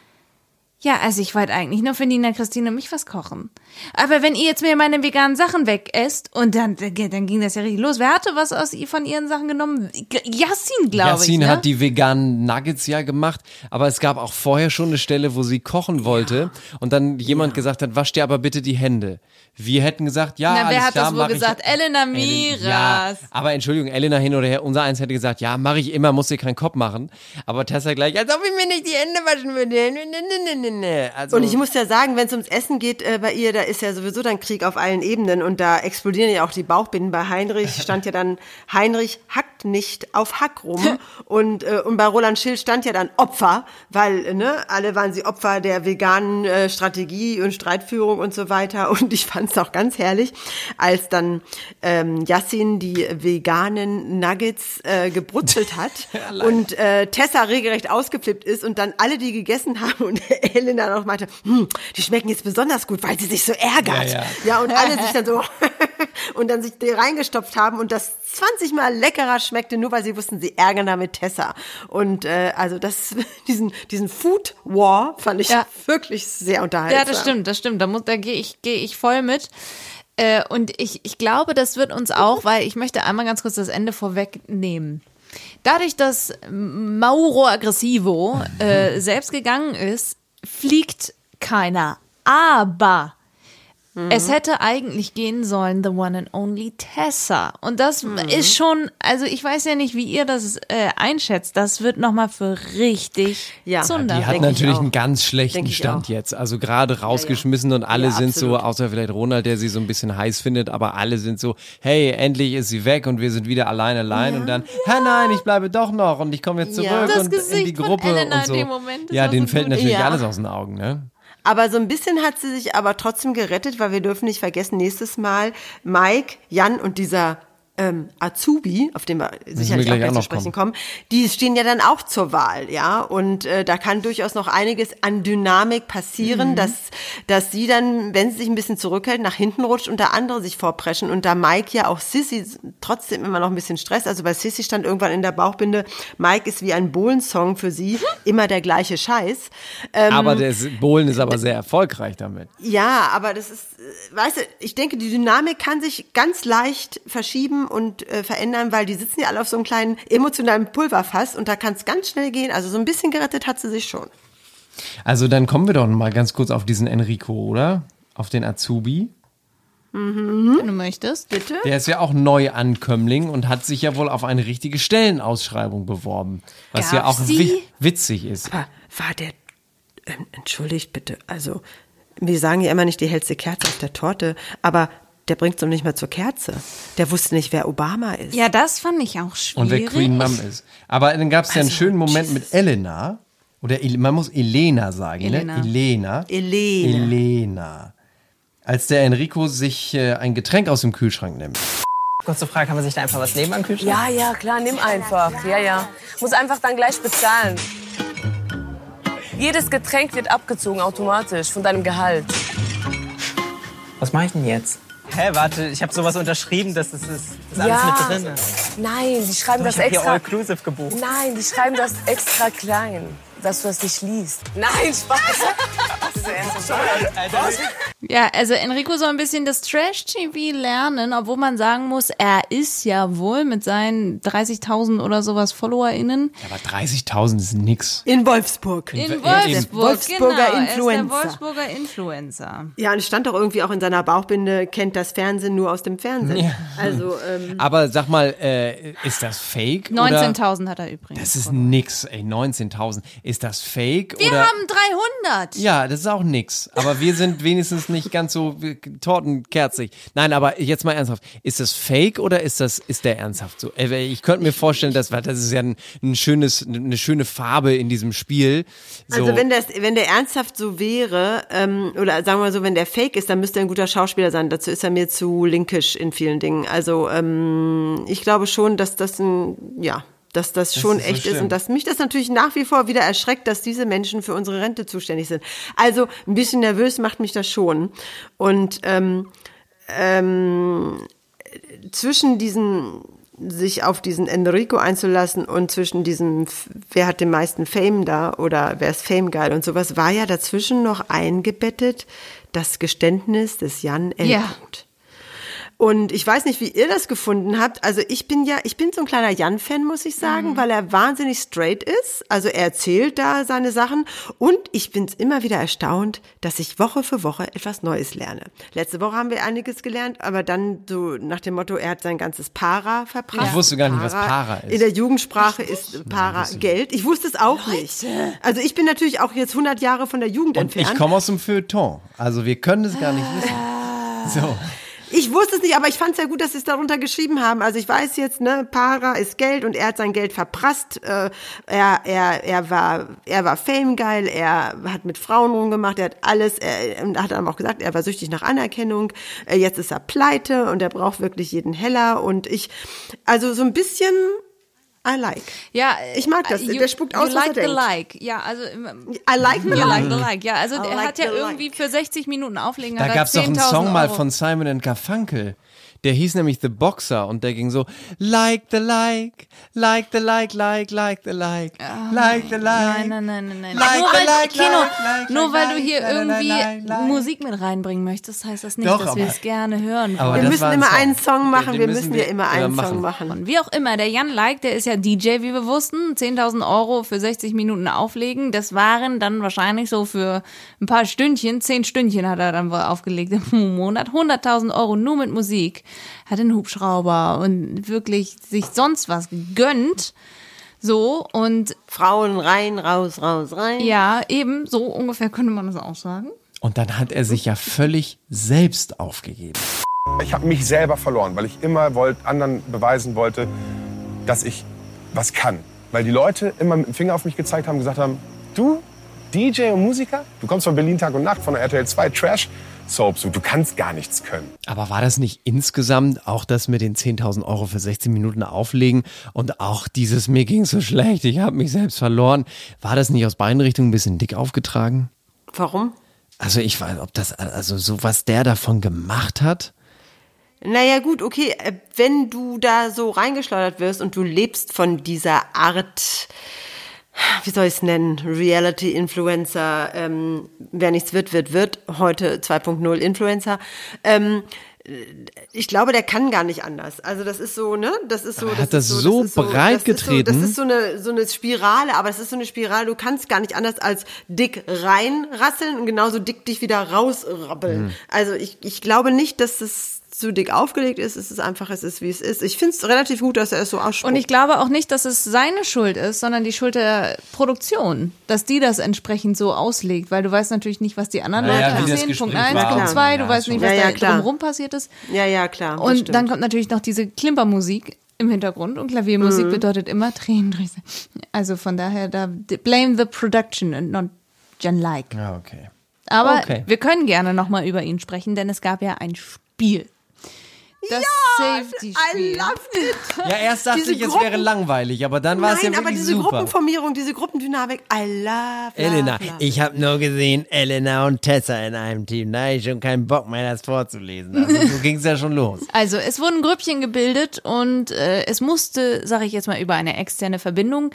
Ja, also ich wollte eigentlich nur für Nina, Christine und mich was kochen. Aber wenn ihr jetzt mir meine veganen Sachen wegesst und dann, dann ging das ja richtig los. Wer hatte was aus von ihren Sachen genommen? Yassin, glaube ich. Yassin Ne? hat die veganen Nuggets ja gemacht, aber es gab auch vorher schon eine Stelle, wo sie kochen wollte und dann jemand gesagt hat, wasch dir aber bitte die Hände. Wir hätten gesagt, ja, Na, wer hat klar, das wohl mach ich- gesagt? Elena Miras. Ja, aber Entschuldigung, Elena hin oder her, unser eins hätte gesagt, ja, mache ich immer, muss dir keinen Kopf machen. Aber Tessa gleich, als ob ich mir nicht die Hände waschen würde. Ne, ne, ne, ne, ne, ne. Also, Und ich muss ja sagen, wenn es ums Essen geht äh, bei ihr, da ist ja sowieso dann Krieg auf allen Ebenen und da explodieren ja auch die Bauchbinden. Bei Heinrich stand ja dann, Heinrich hackt nicht auf Hack rum. und, äh, und bei Roland Schill stand ja dann Opfer, weil äh, ne, alle waren sie Opfer der veganen äh, Strategie und Streitführung und so weiter. Und ich fand es auch ganz herrlich, als dann ähm, Yassin die veganen Nuggets äh, gebrutzelt hat und äh, Tessa regelrecht ausgeflippt ist und dann alle, die gegessen haben und Elena noch meinte, hm, die schmecken jetzt besonders gut, weil sie sich so ärgert. Ja, Ja, ja. und alle sich dann so und dann sich die reingestopft haben und das 20 Mal leckerer schmeckte, nur weil sie wussten, sie ärgern damit Tessa. Und äh, also das, diesen, diesen Food War fand ich Ja. wirklich sehr unterhaltsam. Ja, das stimmt, das stimmt. Da, muss- da gehe ich, gehe ich voll mit. Äh, und ich, ich glaube, das wird uns auch, weil ich möchte einmal ganz kurz das Ende vorwegnehmen. Dadurch, dass Mauro Aggressivo äh, selbst gegangen ist, fliegt keiner. Aber es hätte eigentlich gehen sollen, the one and only Tessa. Und das ist schon, also ich weiß ja nicht, wie ihr das äh, einschätzt. Das wird nochmal für richtig Ja. Zunder. die hat Denk ich natürlich einen ganz schlechten Stand auch. jetzt. Also gerade rausgeschmissen und alle Ja, sind so, absolut. außer vielleicht Ronald, der sie so ein bisschen heiß findet, aber alle sind so, hey, endlich ist sie weg und wir sind wieder allein allein und dann, hä, nein, ich bleibe doch noch und ich komme jetzt zurück Ja. Das und in die Gruppe Elena und so. in dem Moment ist ja, denen so fällt gut. natürlich Ja. alles aus den Augen, ne? Aber so ein bisschen hat sie sich aber trotzdem gerettet, weil wir dürfen nicht vergessen, nächstes Mal Mike, Jan und dieser ähm, Azubi, auf den wir sicherlich auch gleich zu sprechen kommen, die stehen ja dann auch zur Wahl, ja. Und äh, da kann durchaus noch einiges an Dynamik passieren, dass, dass sie dann, wenn sie sich ein bisschen zurückhält, nach hinten rutscht und der andere sich vorpreschen. Und da Mike ja auch Sissy trotzdem immer noch ein bisschen Stress, also bei Sissy stand irgendwann in der Bauchbinde, Mike ist wie ein Bohlensong für sie, immer der gleiche Scheiß. Ähm, Aber der Bohlen ist aber sehr erfolgreich damit. ja, aber das ist, äh, weißt du, ich denke, die Dynamik kann sich ganz leicht verschieben und äh, verändern, weil die sitzen ja alle auf so einem kleinen emotionalen Pulverfass und da kann es ganz schnell gehen. Also so ein bisschen gerettet hat sie sich schon. Also dann kommen wir doch mal ganz kurz auf diesen Enrico, oder? Auf den Azubi. wenn du möchtest. Bitte? Der ist ja auch Neuankömmling und hat sich ja wohl auf eine richtige Stellenausschreibung beworben. Was ja Gab's auch wi witzig ist. War, war der, ähm, entschuldigt bitte, also wir sagen ja immer nicht die hellste Kerze auf der Torte, aber der bringt es noch nicht mal zur Kerze. Der wusste nicht, wer Obama ist. Ja, das fand ich auch schwierig. Und wer Queen Mom ist. Aber dann gab es ja einen Also, schönen Moment mit Elena. Oder man muss Elena sagen, Elena. ne? Elena. Elena. Elena. Als der Enrico sich äh, ein Getränk aus dem Kühlschrank nimmt. Kurze Frage, kann man sich da einfach was nehmen am Kühlschrank? Ja, ja, klar, nimm einfach. Ja, ja. Muss einfach dann gleich bezahlen. Jedes Getränk wird abgezogen automatisch von deinem Gehalt. Was mache ich denn jetzt? Hä, warte, ich habe sowas unterschrieben, dass es ist. Ist alles Ja. mit drin. Nein, die schreiben Du, das ich hab hier extra. all-inclusive gebucht. Nein, die schreiben das extra klein, dass du das nicht liest. Nein, Spaß. Das ist ja erst bescheuert. Ja, also Enrico soll ein bisschen das Trash-TV lernen, obwohl man sagen muss, er ist ja wohl mit seinen 30.000 oder sowas FollowerInnen Aber 30.000 ist nix. In Wolfsburg. in in- Wolfsburg. Wolfsburger genau, Er ist der Influencer. Wolfsburger Influencer. Ja, und es stand doch irgendwie auch in seiner Bauchbinde, kennt das Fernsehen nur aus dem Fernsehen. Ja. Also, ähm, Aber sag mal, äh, ist das fake? oder- 19.000 hat er übrigens. Das ist nix, ey, 19.000. Ist das fake? Wir oder? haben 300. Ja, das ist auch nix. Aber wir sind wenigstens nicht ganz so tortenkerzig. Nein, aber jetzt mal ernsthaft. Ist das fake oder ist das, ist der ernsthaft so? Äh, Ich könnte mir vorstellen, dass, das ist ja ein, ein schönes, eine schöne Farbe in diesem Spiel. So. Also wenn, das, wenn der ernsthaft so wäre, ähm, oder sagen wir mal so, wenn der fake ist, dann müsste er ein guter Schauspieler sein. Dazu ist er mir zu linkisch in vielen Dingen. Also ähm, ich glaube schon, dass das ein, ja, dass das schon ist so echt ist schlimm. und dass mich das natürlich nach wie vor wieder erschreckt, dass diese Menschen für unsere Rente zuständig sind. Also ein bisschen nervös macht mich das schon. Und ähm, ähm, zwischen diesen sich auf diesen Enrico einzulassen und zwischen diesem, wer hat den meisten Fame da oder wer ist Fame geil und sowas, war ja dazwischen noch eingebettet das Geständnis des Jan L. Ja. Punkt. Und ich weiß nicht, wie ihr das gefunden habt. Also ich bin ja, ich bin so ein kleiner Jan-Fan, muss ich sagen, weil er wahnsinnig straight ist. Also er erzählt da seine Sachen. Und ich bin immer wieder erstaunt, dass ich Woche für Woche etwas Neues lerne. Letzte Woche haben wir einiges gelernt, aber dann so nach dem Motto, er hat sein ganzes Para verbracht. Ich wusste gar nicht, was Para ist. In der Jugendsprache ist Para Geld. Ich wusste es auch nicht. Also ich bin natürlich auch jetzt 100 Jahre von der Jugend und entfernt. ich komme aus dem Feuilleton. Also wir können es gar nicht wissen. So. Ich wusste es nicht, aber ich fand es ja gut, dass sie es darunter geschrieben haben. Also ich weiß jetzt, ne, Para ist Geld und er hat sein Geld verprasst. Äh, er, er, er war, er war famegeil, er hat mit Frauen rumgemacht, er hat alles, er, und hat dann auch gesagt, er war süchtig nach Anerkennung. Äh, jetzt ist er pleite und er braucht wirklich jeden Heller und ich, also so ein bisschen, I like. Ja, Ich mag das. you- Der spuckt you aus, was like er the denkt. like. Ja, also I like the you like like. the like. Ja, also I er like hat ja the like. irgendwie für 60 Minuten auflegen. Da gab es doch einen 10.000 Song mal Euro. von Simon Garfunkel. Der hieß nämlich The Boxer und der ging so Like the like, like the like, like, like the like, like the like. Nein, nein, nein, nein, nein. Like nur the weil, like, Kino, like, like, nur like, weil du like, hier like, irgendwie like, like. Musik mit reinbringen möchtest, heißt das nicht, Doch, dass wir es gerne hören Aber wollen. Wir müssen immer Song. einen Song machen, wir müssen ja immer immer einen machen. Song machen. Und wie auch immer, der Jan Like, der ist ja DJ, wie wir wussten. 10.000 Euro für 60 Minuten auflegen. Das waren dann wahrscheinlich so für ein paar Stündchen, 10 Stündchen hat er dann wohl aufgelegt im Monat. 100.000 Euro nur mit Musik. Hat einen Hubschrauber und wirklich sich sonst was gegönnt. So, und Frauen rein, raus, raus, rein. ja, eben, so ungefähr könnte man das auch sagen. Und dann hat er sich ja völlig selbst aufgegeben. Ich habe mich selber verloren, weil ich immer wollt, anderen beweisen wollte, dass ich was kann. Weil die Leute immer mit dem Finger auf mich gezeigt haben, gesagt haben, du, DJ und Musiker, du kommst von Berlin Tag und Nacht, von der RTL 2 Trash Soaps und du kannst gar nichts können. Aber war das nicht insgesamt auch das mit den 10.000 Euro für 16 Minuten auflegen und auch dieses mir ging so schlecht, ich habe mich selbst verloren, war das nicht aus beiden Richtungen ein bisschen dick aufgetragen? Warum? Also ich weiß, ob das, also so was der davon gemacht hat. Naja, gut, okay, äh, wenn du da so reingeschleudert wirst und du lebst von dieser Art, wie soll ich es nennen, Reality-Influencer, ähm, wer nichts wird, wird, wird, heute 2.0 Influencer, ähm, ich glaube, der kann gar nicht anders. Also das ist so, ne? Das ist so. Das hat das ist so breit das ist so, getreten? das ist so eine so eine Spirale, aber es ist so eine Spirale. Du kannst gar nicht anders als dick reinrasseln und genauso dick dich wieder rausrappeln. Mhm. Also ich ich glaube nicht, dass es zu dick aufgelegt ist. Es ist einfach, es ist wie es ist. Ich finde es relativ gut, dass er es so ausspricht. Und ich glaube auch nicht, dass es seine Schuld ist, sondern die Schuld der Produktion, dass die das entsprechend so auslegt, weil du weißt natürlich nicht, was die anderen Ja, ja, Leute das erzählen. Punkt Gespräch eins, war. Punkt zwei, Ja, du weißt schon. nicht, was Ja, ja, da drumherum passiert ist. ja, ja, klar. Und stimmt. dann kommt natürlich noch diese Klimpermusik im Hintergrund und Klaviermusik Mhm. bedeutet immer Tränendrüse. Also von daher, da blame the production and not Jan Like. Ja, okay. Aber Okay. wir können gerne nochmal über ihn sprechen, denn es gab ja ein Spiel. Das Safety-Spiel. I loved it. Ja, erst dachte Diese ich, es wäre langweilig, aber dann war es ja Nein, aber wirklich diese super. Gruppenformierung, diese Gruppendynamik, I love, love, Elena, love. ich habe nur gesehen, Elena und Tessa in einem Team. Da ich schon keinen Bock mehr, das vorzulesen. Also so ging es ja schon los. Also es wurden Grüppchen gebildet und äh, es musste, sage ich jetzt mal, über eine externe Verbindung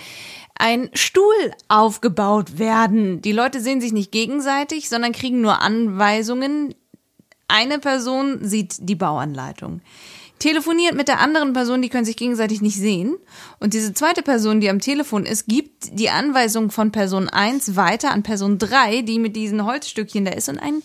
ein Stuhl aufgebaut werden. Die Leute sehen sich nicht gegenseitig, sondern kriegen nur Anweisungen. Eine Person sieht die Bauanleitung. Telefoniert mit der anderen Person, die können sich gegenseitig nicht sehen. Und diese zweite Person, die am Telefon ist, gibt die Anweisung von Person 1 weiter an Person 3, die mit diesen Holzstückchen da ist und einen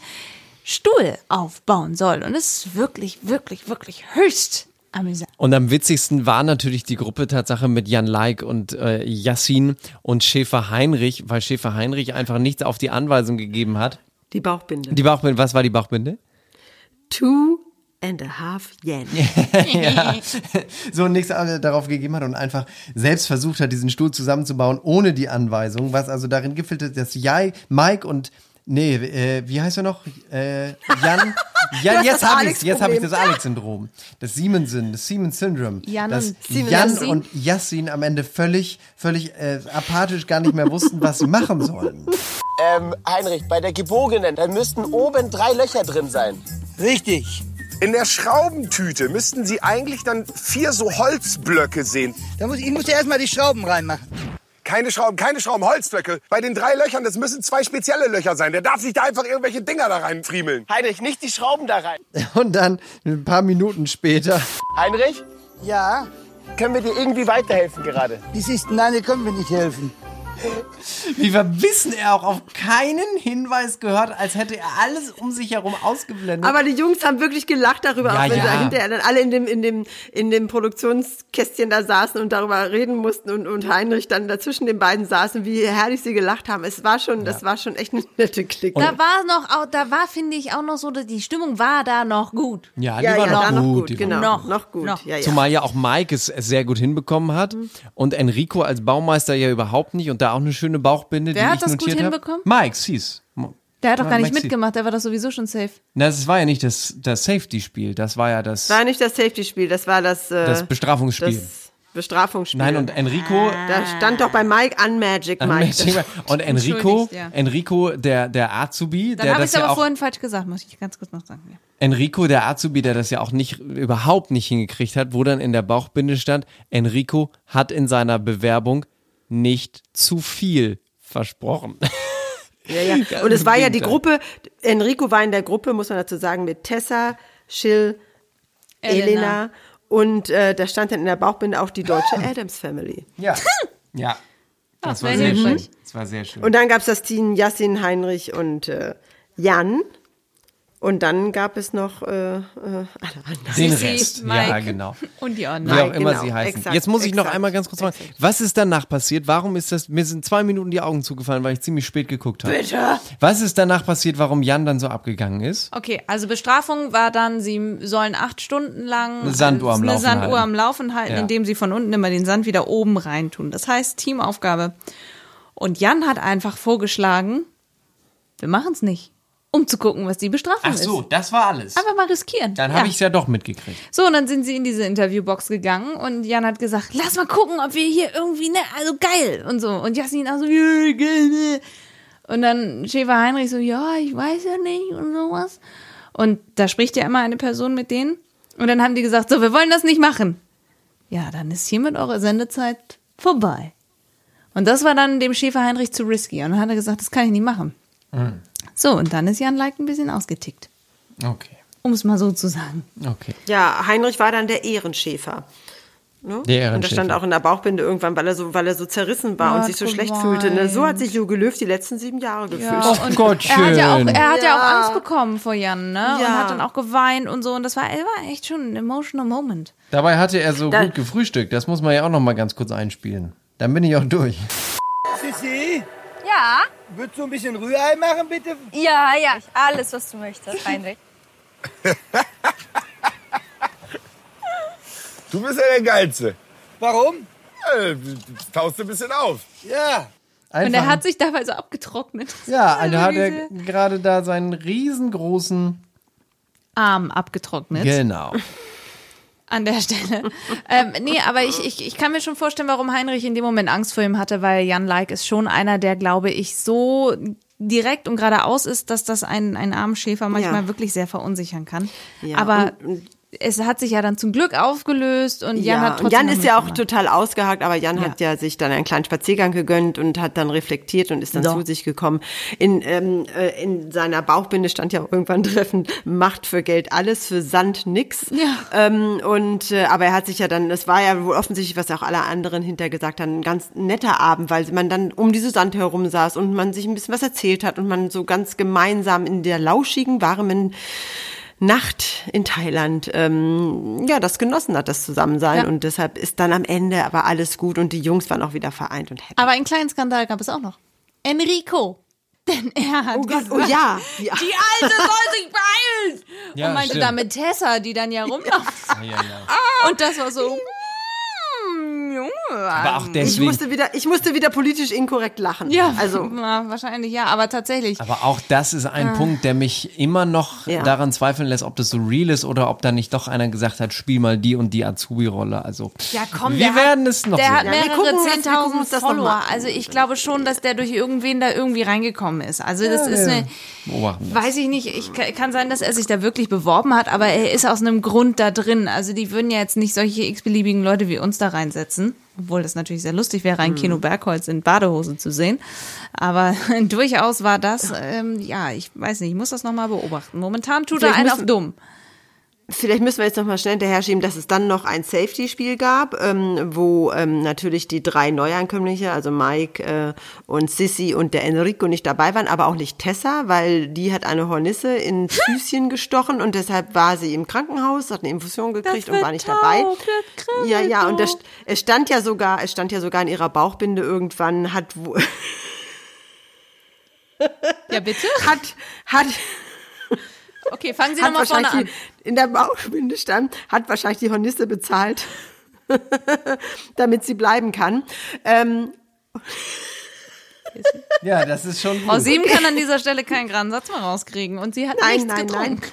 Stuhl aufbauen soll. Und es ist wirklich, wirklich, wirklich höchst amüsant. Und am witzigsten war natürlich die Gruppe Tatsache mit Jan Laik und äh, Yassin und Schäfer Heinrich, weil Schäfer Heinrich einfach nichts auf die Anweisung gegeben hat. Die Bauchbinde. Die Bauchbinde, was war die Bauchbinde? Two and a half yen. ja. So nichts darauf gegeben hat und einfach selbst versucht hat, diesen Stuhl zusammenzubauen ohne die Anweisung, was also darin gipfelte, dass Jai, Mike und Nee, äh, wie heißt er noch? Äh, Jan. Du Ja, hast jetzt habe ich jetzt habe ich das. Alex-Syndrom. Das Siemens-Syndrom, das Siemens-Syndrom. Jan dass Jan Yassin. und Yassin am Ende völlig, völlig äh, apathisch gar nicht mehr wussten, was sie machen sollen. Ähm, Heinrich, bei der gebogenen, da müssten oben drei Löcher drin sein. Richtig. In der Schraubentüte müssten Sie eigentlich dann vier so Holzblöcke sehen. Da muss, ich muss ja erstmal die Schrauben reinmachen. Keine Schrauben, keine Schrauben, Holzblöcke. Bei den drei Löchern, das müssen zwei spezielle Löcher sein. Der darf nicht da einfach irgendwelche Dinger da reinfriemeln. Heinrich, nicht die Schrauben da rein. Und dann ein paar Minuten später. Heinrich, Ja, können wir dir irgendwie weiterhelfen gerade? wie siehst du, nein, da können wir nicht helfen. Wie verbissen er auch auf keinen Hinweis gehört, als hätte er alles um sich herum ausgeblendet. Aber die Jungs haben wirklich gelacht darüber, Ja, auch wenn ja. sie hinterher dann alle in dem, in dem, in dem Produktionskästchen da saßen und darüber reden mussten und, und Heinrich dann dazwischen den beiden saßen, wie herrlich sie gelacht haben. Es war schon, das war schon echt eine nette Clique. Da war noch, auch- da war, finde ich, auch noch so, dass die Stimmung war da noch gut. ja, die ja, war ja, noch da gut. noch gut, die war genau, noch. noch, gut. Noch. Ja, ja. Zumal ja auch Mike es sehr gut hinbekommen hat und Enrico als Baumeister ja überhaupt nicht und da auch eine schöne Bauchbinde, Wer die hat ich das gut notiert habe. hinbekommen? Mike hieß. Der hat doch gar nicht Sees. mitgemacht, der war doch sowieso schon safe. Na, das war ja nicht das, das Safety-Spiel, das war ja das, war nicht das Safety-Spiel, das war das, äh, das Bestrafungsspiel. das Bestrafungsspiel. Nein, und Enrico. da stand doch bei Mike Unmagic Mike. Und Enrico, ja. Enrico, der, der Azubi, Dann der habe ich das es ja aber auch, vorhin falsch gesagt, muss ich ganz kurz noch sagen. Ja. Enrico, der Azubi, der das ja auch nicht, überhaupt nicht hingekriegt hat, wo dann in der Bauchbinde stand, Enrico hat in seiner Bewerbung nicht zu viel versprochen. Ja, ja. Und es war ja die. Gruppe, Enrico war in der Gruppe, muss man dazu sagen, mit Tessa, Schill, Elena. Elena, und äh, da stand dann in der Bauchbinde auch die deutsche Adams Family. Ja. Ja. Das war sehr schön. Das war sehr schön. Und dann gab es das Team Yassin, Heinrich und äh, Jan. Und dann gab es noch äh, äh, alle anderen. Den Rest. Mike Ja, genau. Und die Wie anderen. auch immer genau, sie heißen. exakt, Jetzt muss ich noch exakt, einmal ganz kurz fragen, was ist danach passiert? Warum ist das, mir sind zwei Minuten die Augen zugefallen, weil ich ziemlich spät geguckt habe. Bitte? Was ist danach passiert, warum Jan dann so abgegangen ist? Okay, also Bestrafung war dann, sie sollen acht Stunden lang Eine Sanduhr am eine Laufen Sanduhr halten. am Laufen halten, Ja. indem sie von unten immer den Sand wieder oben reintun. Das heißt, Teamaufgabe. Und Jan hat einfach vorgeschlagen, wir machen es nicht, um zu gucken, was die Bestrafung Ach so, ist. das war alles. Einfach mal riskieren. Dann Ja. habe ich es ja doch mitgekriegt. So, und dann sind sie in diese Interviewbox gegangen und Jan hat gesagt, lass mal gucken, ob wir hier irgendwie, ne, also geil und so. Und Jasmin auch so, ja, geil, ne. Und dann Schäfer Heinrich so, ja, ich weiß ja nicht und sowas. Und da spricht ja immer eine Person mit denen. Und dann haben die gesagt, so, wir wollen das nicht machen. Ja, dann ist hiermit eure Sendezeit vorbei. Und das war dann dem Schäfer Heinrich zu risky. Und dann hat er gesagt, das kann ich nicht machen. So, und dann ist Jan Like ein bisschen ausgetickt. Okay, Um es mal so zu sagen. okay. Ja, Heinrich war dann der Ehrenschäfer. Ne? Der Und da stand Ehrenschäfer. auch in der Bauchbinde irgendwann, weil er so, weil er so zerrissen war Ja, und sich so schlecht geweint. fühlte. Ne? So hat sich Jogi Löw die letzten sieben Jahre gefühlt. Oh und Gottchen. Er hat ja auch, er hat ja. Ja. auch Angst bekommen vor Jan, ne? Und Ja. hat dann auch geweint und so. Und das war, er war echt schon ein emotional Moment. Dabei hatte er so Da- gut gefrühstückt. Das muss man ja auch noch mal ganz kurz einspielen. Dann bin ich auch durch. Sissi, Ja? Würdest du ein bisschen Rührei machen, bitte? Ja, ja. Alles, was du möchtest, Heinrich. Du bist ja der Geilste. Warum? Du taust ein bisschen auf. Ja. Und Einfach, er hat sich dabei so abgetrocknet. ja, also hat er gerade da seinen riesengroßen. Arm abgetrocknet. Genau. An der Stelle. ähm, nee, aber ich, ich, ich kann mir schon vorstellen, warum Heinrich in dem Moment Angst vor ihm hatte, weil Jan Like ist schon einer, der, glaube ich, so direkt und geradeaus ist, dass das einen, einen armen Schäfer manchmal Ja. wirklich sehr verunsichern kann. Ja, aber und- es hat sich ja dann zum Glück aufgelöst und Jan ja, hat trotzdem Jan ist ja auch mitgemacht. total ausgehakt, aber Jan Ja. hat ja sich dann einen kleinen Spaziergang gegönnt und hat dann reflektiert und ist dann So. zu sich gekommen. In, ähm, äh, in seiner Bauchbinde stand ja auch irgendwann treffend, Macht für Geld alles, für Sand nix. Ja. Ähm, und äh, aber er hat sich ja dann, das war ja wohl offensichtlich, was auch alle anderen hinter gesagt haben, ein ganz netter Abend, weil man dann um diese Sand herum saß und man sich ein bisschen was erzählt hat und man so ganz gemeinsam in der lauschigen, warmen Nacht in Thailand, ähm, ja, das genossen hat, das Zusammensein. Ja. Und deshalb ist dann am Ende aber alles gut und die Jungs waren auch wieder vereint und happy. Aber einen kleinen Skandal gab es auch noch. Enrico. Denn er hat Oh Gott, gesagt, oh ja. die Ja. Alte soll sich beeilen. Ja, und meinte stimmt. damit Tessa, die dann ja rumläuft. Ja, ja. Und das war so, Junge. Aber auch Ich deswegen. musste wieder, ich musste wieder politisch inkorrekt lachen. Ja, also na, wahrscheinlich ja, aber tatsächlich. Aber auch das ist ein Ah. Punkt, der mich immer noch Ja. daran zweifeln lässt, ob das so real ist oder ob da nicht doch einer gesagt hat, spiel mal die und die Azubi-Rolle. Also Ja, komm, wir der werden hat, es noch Der sehen. hat Ja, mehrere gucken, was- wir gucken 10.000 uns das noch Follower. Also ich glaube schon, dass der durch irgendwen da irgendwie reingekommen ist. Also das Ja, ist eine, weiß ich nicht, ich kann sein, dass er sich da wirklich beworben hat, aber er ist aus einem Grund da drin. Also die würden ja jetzt nicht solche x-beliebigen Leute wie uns da reinsetzen. Obwohl das natürlich sehr lustig wäre, ein Kino Bergholz in Badehose zu sehen. Aber durchaus war das, ähm, ja, ich weiß nicht, ich muss das nochmal beobachten. Momentan tut er einen auf dumm. Vielleicht müssen wir jetzt noch mal schnell hinterher schieben, dass es dann noch ein Safety-Spiel gab, ähm, wo ähm, natürlich die drei Neuankömmlinge, also Mike äh, und Sissy und der Enrico nicht dabei waren, aber auch nicht Tessa, weil die hat eine Hornisse ins Füßchen gestochen und deshalb war sie im Krankenhaus, hat eine Infusion gekriegt und war nicht dabei. Ja, ja, und das, es stand ja sogar, es stand ja sogar in ihrer Bauchbinde irgendwann, hat wo, Ja, bitte? hat, hat, Okay, fangen Sie nochmal vorne an. die, in der Bauchbinde stand, hat wahrscheinlich die Hornisse bezahlt, damit sie bleiben kann. Ähm, Ja, das ist schon Frau. Sieben kann an dieser Stelle keinen geraden Satz mehr rauskriegen und sie hat nein, nichts nein, getrunken. nein.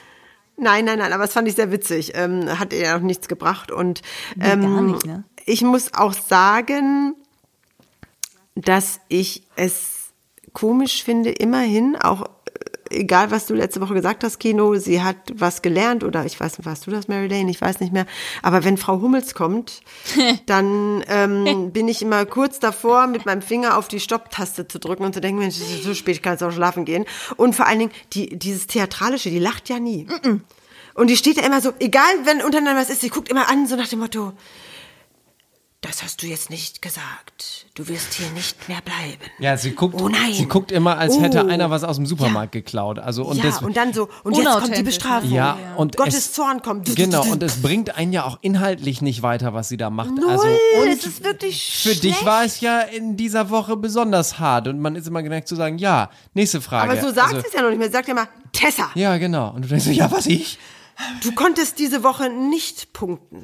Nein, nein, nein, aber das fand ich sehr witzig. Ähm, hat ihr auch nichts gebracht. Und Nee, ähm, gar nicht, ne? ich muss auch sagen, dass ich es komisch finde, immerhin, auch egal was du letzte Woche gesagt hast, Kino, sie hat was gelernt oder ich weiß nicht, warst du das, Mary Lane? Ich weiß nicht mehr. Aber wenn Frau Hummels kommt, dann ähm, bin ich immer kurz davor, mit meinem Finger auf die Stopptaste zu drücken und zu denken, Mensch, es ist so spät, ich kann jetzt auch schlafen gehen. Und vor allen Dingen, die, dieses Theatralische, die lacht ja nie. Und die steht ja immer so, egal wenn untereinander was ist, sie guckt immer an, so nach dem Motto, das hast du jetzt nicht gesagt. Du wirst hier nicht mehr bleiben. Ja, sie guckt, Oh nein. sie guckt immer, als hätte Oh. einer was aus dem Supermarkt geklaut. Also und ja, das, und dann so, und jetzt kommt die Unauthentisch, Bestrafung. ja, und Gottes es, Zorn kommt. Genau, und es bringt einen ja auch inhaltlich nicht weiter, was sie da macht. Null, also und es ist wirklich für dich schlecht. war es ja in dieser Woche besonders hart und man ist immer geneigt zu sagen, ja, nächste Frage. Aber so sagt also, sie es ja noch nicht mehr. Sie sagt ja immer, Tessa, Ja, genau. Und du denkst so, ja, was ich? du konntest diese Woche nicht punkten.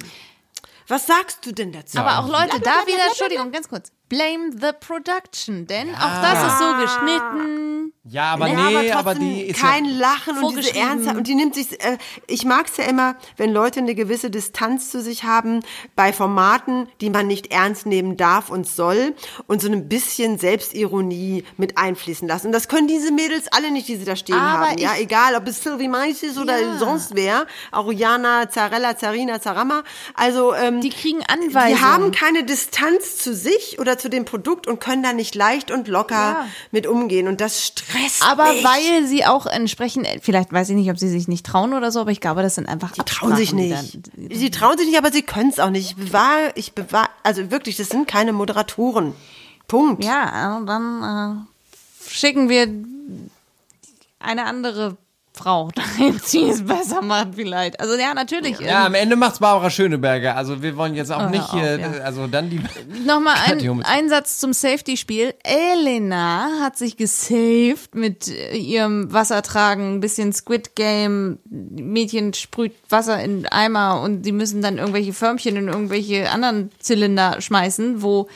Was sagst du denn dazu? Aber auch Leute, da wieder, Entschuldigung, ganz kurz. Blame the production, denn auch das ist so geschnitten. Ja, aber Ja, nee, aber, aber, die ist kein ja, Lachen und diese. Ernsthaft und die nimmt sich äh, ich mag's ja immer, wenn Leute eine gewisse Distanz zu sich haben bei Formaten, die man nicht ernst nehmen darf und soll und so ein bisschen Selbstironie mit einfließen lassen. Und das können diese Mädels alle nicht, die sie da stehen Aber haben, ja, egal ob es Sylvie Mais ist oder Ja. sonst wer, auch Jana, Zarella, Zarina, Zarama, also ähm, Die kriegen die Anweisungen. haben keine Distanz zu sich oder zu dem Produkt und können da nicht leicht und locker Ja. mit umgehen und das stresst Aber mich. weil sie auch entsprechend, vielleicht weiß ich nicht, ob sie sich nicht trauen oder so, aber ich glaube, das sind einfach Die trauen sich nicht. Sie trauen sich nicht, aber sie können es auch nicht. Ich bewahr, ich bewahr, also wirklich, das sind keine Moderatoren. Punkt. Ja, dann äh, schicken wir eine andere Frau dahin, die es besser macht vielleicht. Also ja, natürlich. ja, ähm, am Ende macht's Barbara Schöneberger. Also wir wollen jetzt auch Oh, nicht hier, ja. also dann die. Nochmal ein, ein Satz zum Safety-Spiel. Elena hat sich gesaved mit äh, ihrem Wassertragen, ein bisschen Squid Game. Mädchen sprüht Wasser in Eimer und sie müssen dann irgendwelche Förmchen in irgendwelche anderen Zylinder schmeißen, wo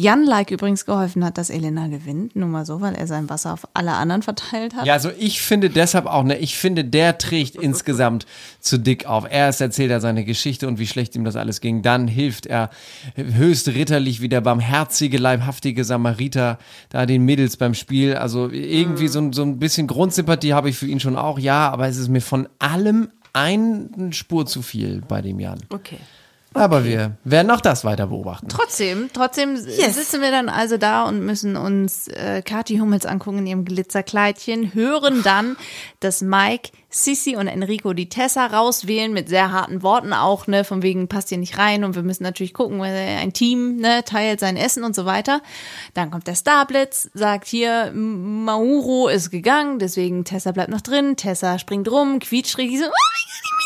Jan Like übrigens geholfen hat, dass Elena gewinnt. Nur mal so, weil er sein Wasser auf alle anderen verteilt hat. Ja, also ich finde deshalb auch, ne, ich finde, der trägt insgesamt zu dick auf. Erst erzählt er seine Geschichte und wie schlecht ihm das alles ging. Dann hilft er höchst ritterlich wie der barmherzige, leibhaftige Samariter da den Mädels beim Spiel. Also irgendwie so, ein- so ein bisschen Grundsympathie habe ich für ihn schon auch, ja, aber es ist mir von allem eine Spur zu viel bei dem Jan. Okay. Aber wir werden auch das weiter beobachten. Trotzdem, trotzdem sitzen wir dann also da und müssen uns äh, Kathi Hummels angucken in ihrem Glitzerkleidchen, hören dann, dass Mike, Sissy und Enrico die Tessa rauswählen mit sehr harten Worten auch, ne, von wegen passt hier nicht rein und wir müssen natürlich gucken, weil ein Team, ne, teilt sein Essen und so weiter. Dann kommt der Starblitz, sagt hier, Mauro ist gegangen, deswegen Tessa bleibt noch drin, Tessa springt rum, quietschrig, die so, oh mein Gott,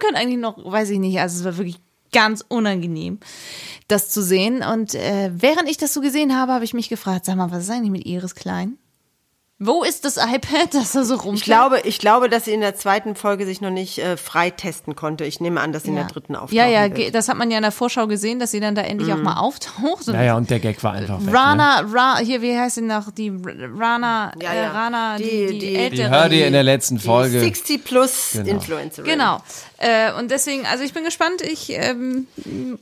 können eigentlich noch, weiß ich nicht, also es war wirklich ganz unangenehm, das zu sehen. Und äh, während ich das so gesehen habe, habe ich mich gefragt, sag mal, was ist eigentlich mit Iris Klein? Wo ist das iPad, das da so rumfällt? Ich glaube, ich glaube, dass sie in der zweiten Folge sich noch nicht äh, frei testen konnte. Ich nehme an, dass sie in der dritten auftauchen Ja, ja, wird. das hat man ja in der Vorschau gesehen, dass sie dann da endlich auch Mhm. mal auftaucht. Und Naja, und der Gag war einfach weg. Ne? Rana, Ra, hier, wie heißt sie noch? Die Rana, Ja, äh, ja. Rana, die, Die- die, die- ältere. Die hört ihr in der letzten Die Folge. 60 plus Genau. Influencerin. Genau. Äh, und deswegen, also ich bin gespannt. Ich, ähm,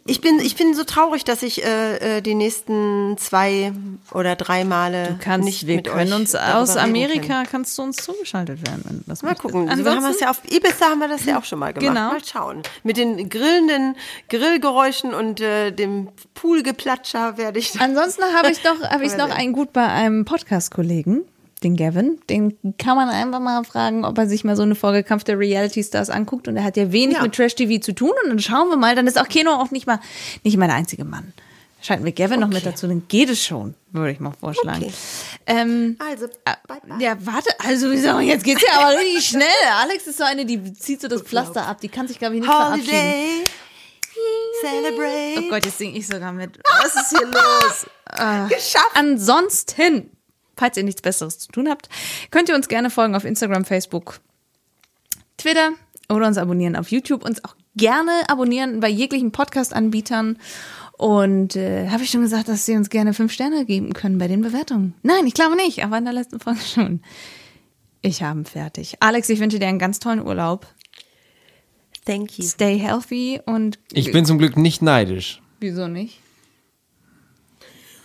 Ich bin, ich bin so traurig, dass ich äh, äh, die nächsten zwei oder drei Male kannst, nicht wir mit können euch uns darüber aus Amerika kann. kannst du uns zugeschaltet werden, wenn das Mal gucken. Wir Ansonsten, haben es ja auf Ibiza haben wir das ja auch schon mal gemacht. Genau. Mal schauen. Mit den grillenden Grillgeräuschen und äh, dem Poolgeplatscher werde ich. Ansonsten habe ich noch, habe ich noch einen gut bei einem Podcast-Kollegen, den Gavin. Den kann man einfach mal fragen, ob er sich mal so eine Folge Kampf der Reality Stars anguckt. Und er hat ja wenig Ja. mit Trash TV zu tun. Und dann schauen wir mal. Dann ist auch Keno auch nicht mal, nicht mal der einzige Mann. Schalten wir Gavin noch mit dazu, dann geht es schon, würde ich mal vorschlagen. Okay. Ähm, Also, ja, warte, also wie sagen, jetzt geht's ja aber richtig schnell. Alex ist so eine, die zieht so das Pflaster ab, die kann sich, glaube ich, nicht verabschieden. Holiday, celebrate. Oh Gott, jetzt singe ich sogar mit. Was ist hier los? Äh, Ansonsten, falls ihr nichts Besseres zu tun habt, könnt ihr uns gerne folgen auf Instagram, Facebook, Twitter oder uns abonnieren auf YouTube. Uns auch gerne abonnieren bei jeglichen Podcast-Anbietern. Und äh, habe ich schon gesagt, dass sie uns gerne fünf Sterne geben können bei den Bewertungen? Nein, ich glaube nicht, aber in der letzten Folge schon. Ich habe ihn fertig. Alex, ich wünsche dir einen ganz tollen Urlaub. Thank you. Stay healthy und Ich bin zum Glück nicht neidisch. wieso nicht?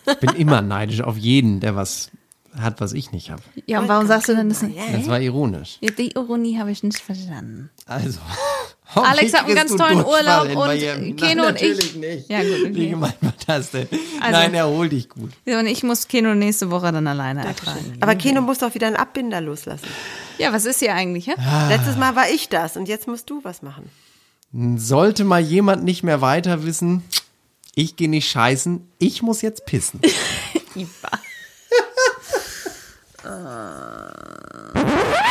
Ich bin immer neidisch auf jeden, der was hat, was ich nicht habe. Ja, und warum sagst du denn das nicht? Das war ironisch. Ja, Die Ironie habe ich nicht verstanden. Also. Alex hat einen ganz tollen Urlaub und Miami. Keno Nein, und ich. nicht. Ja, gut, okay. Wie gemeint war das denn? Also- Nein, erhol dich gut. Ja, Und ich muss Keno nächste Woche dann alleine ertragen. Aber Keno muss doch wieder einen Abbinder loslassen. Ja, was ist hier eigentlich? hä? Letztes Mal war ich das und jetzt musst du was machen. Sollte mal jemand nicht mehr weiter wissen, ich gehe nicht scheißen, ich muss jetzt pissen.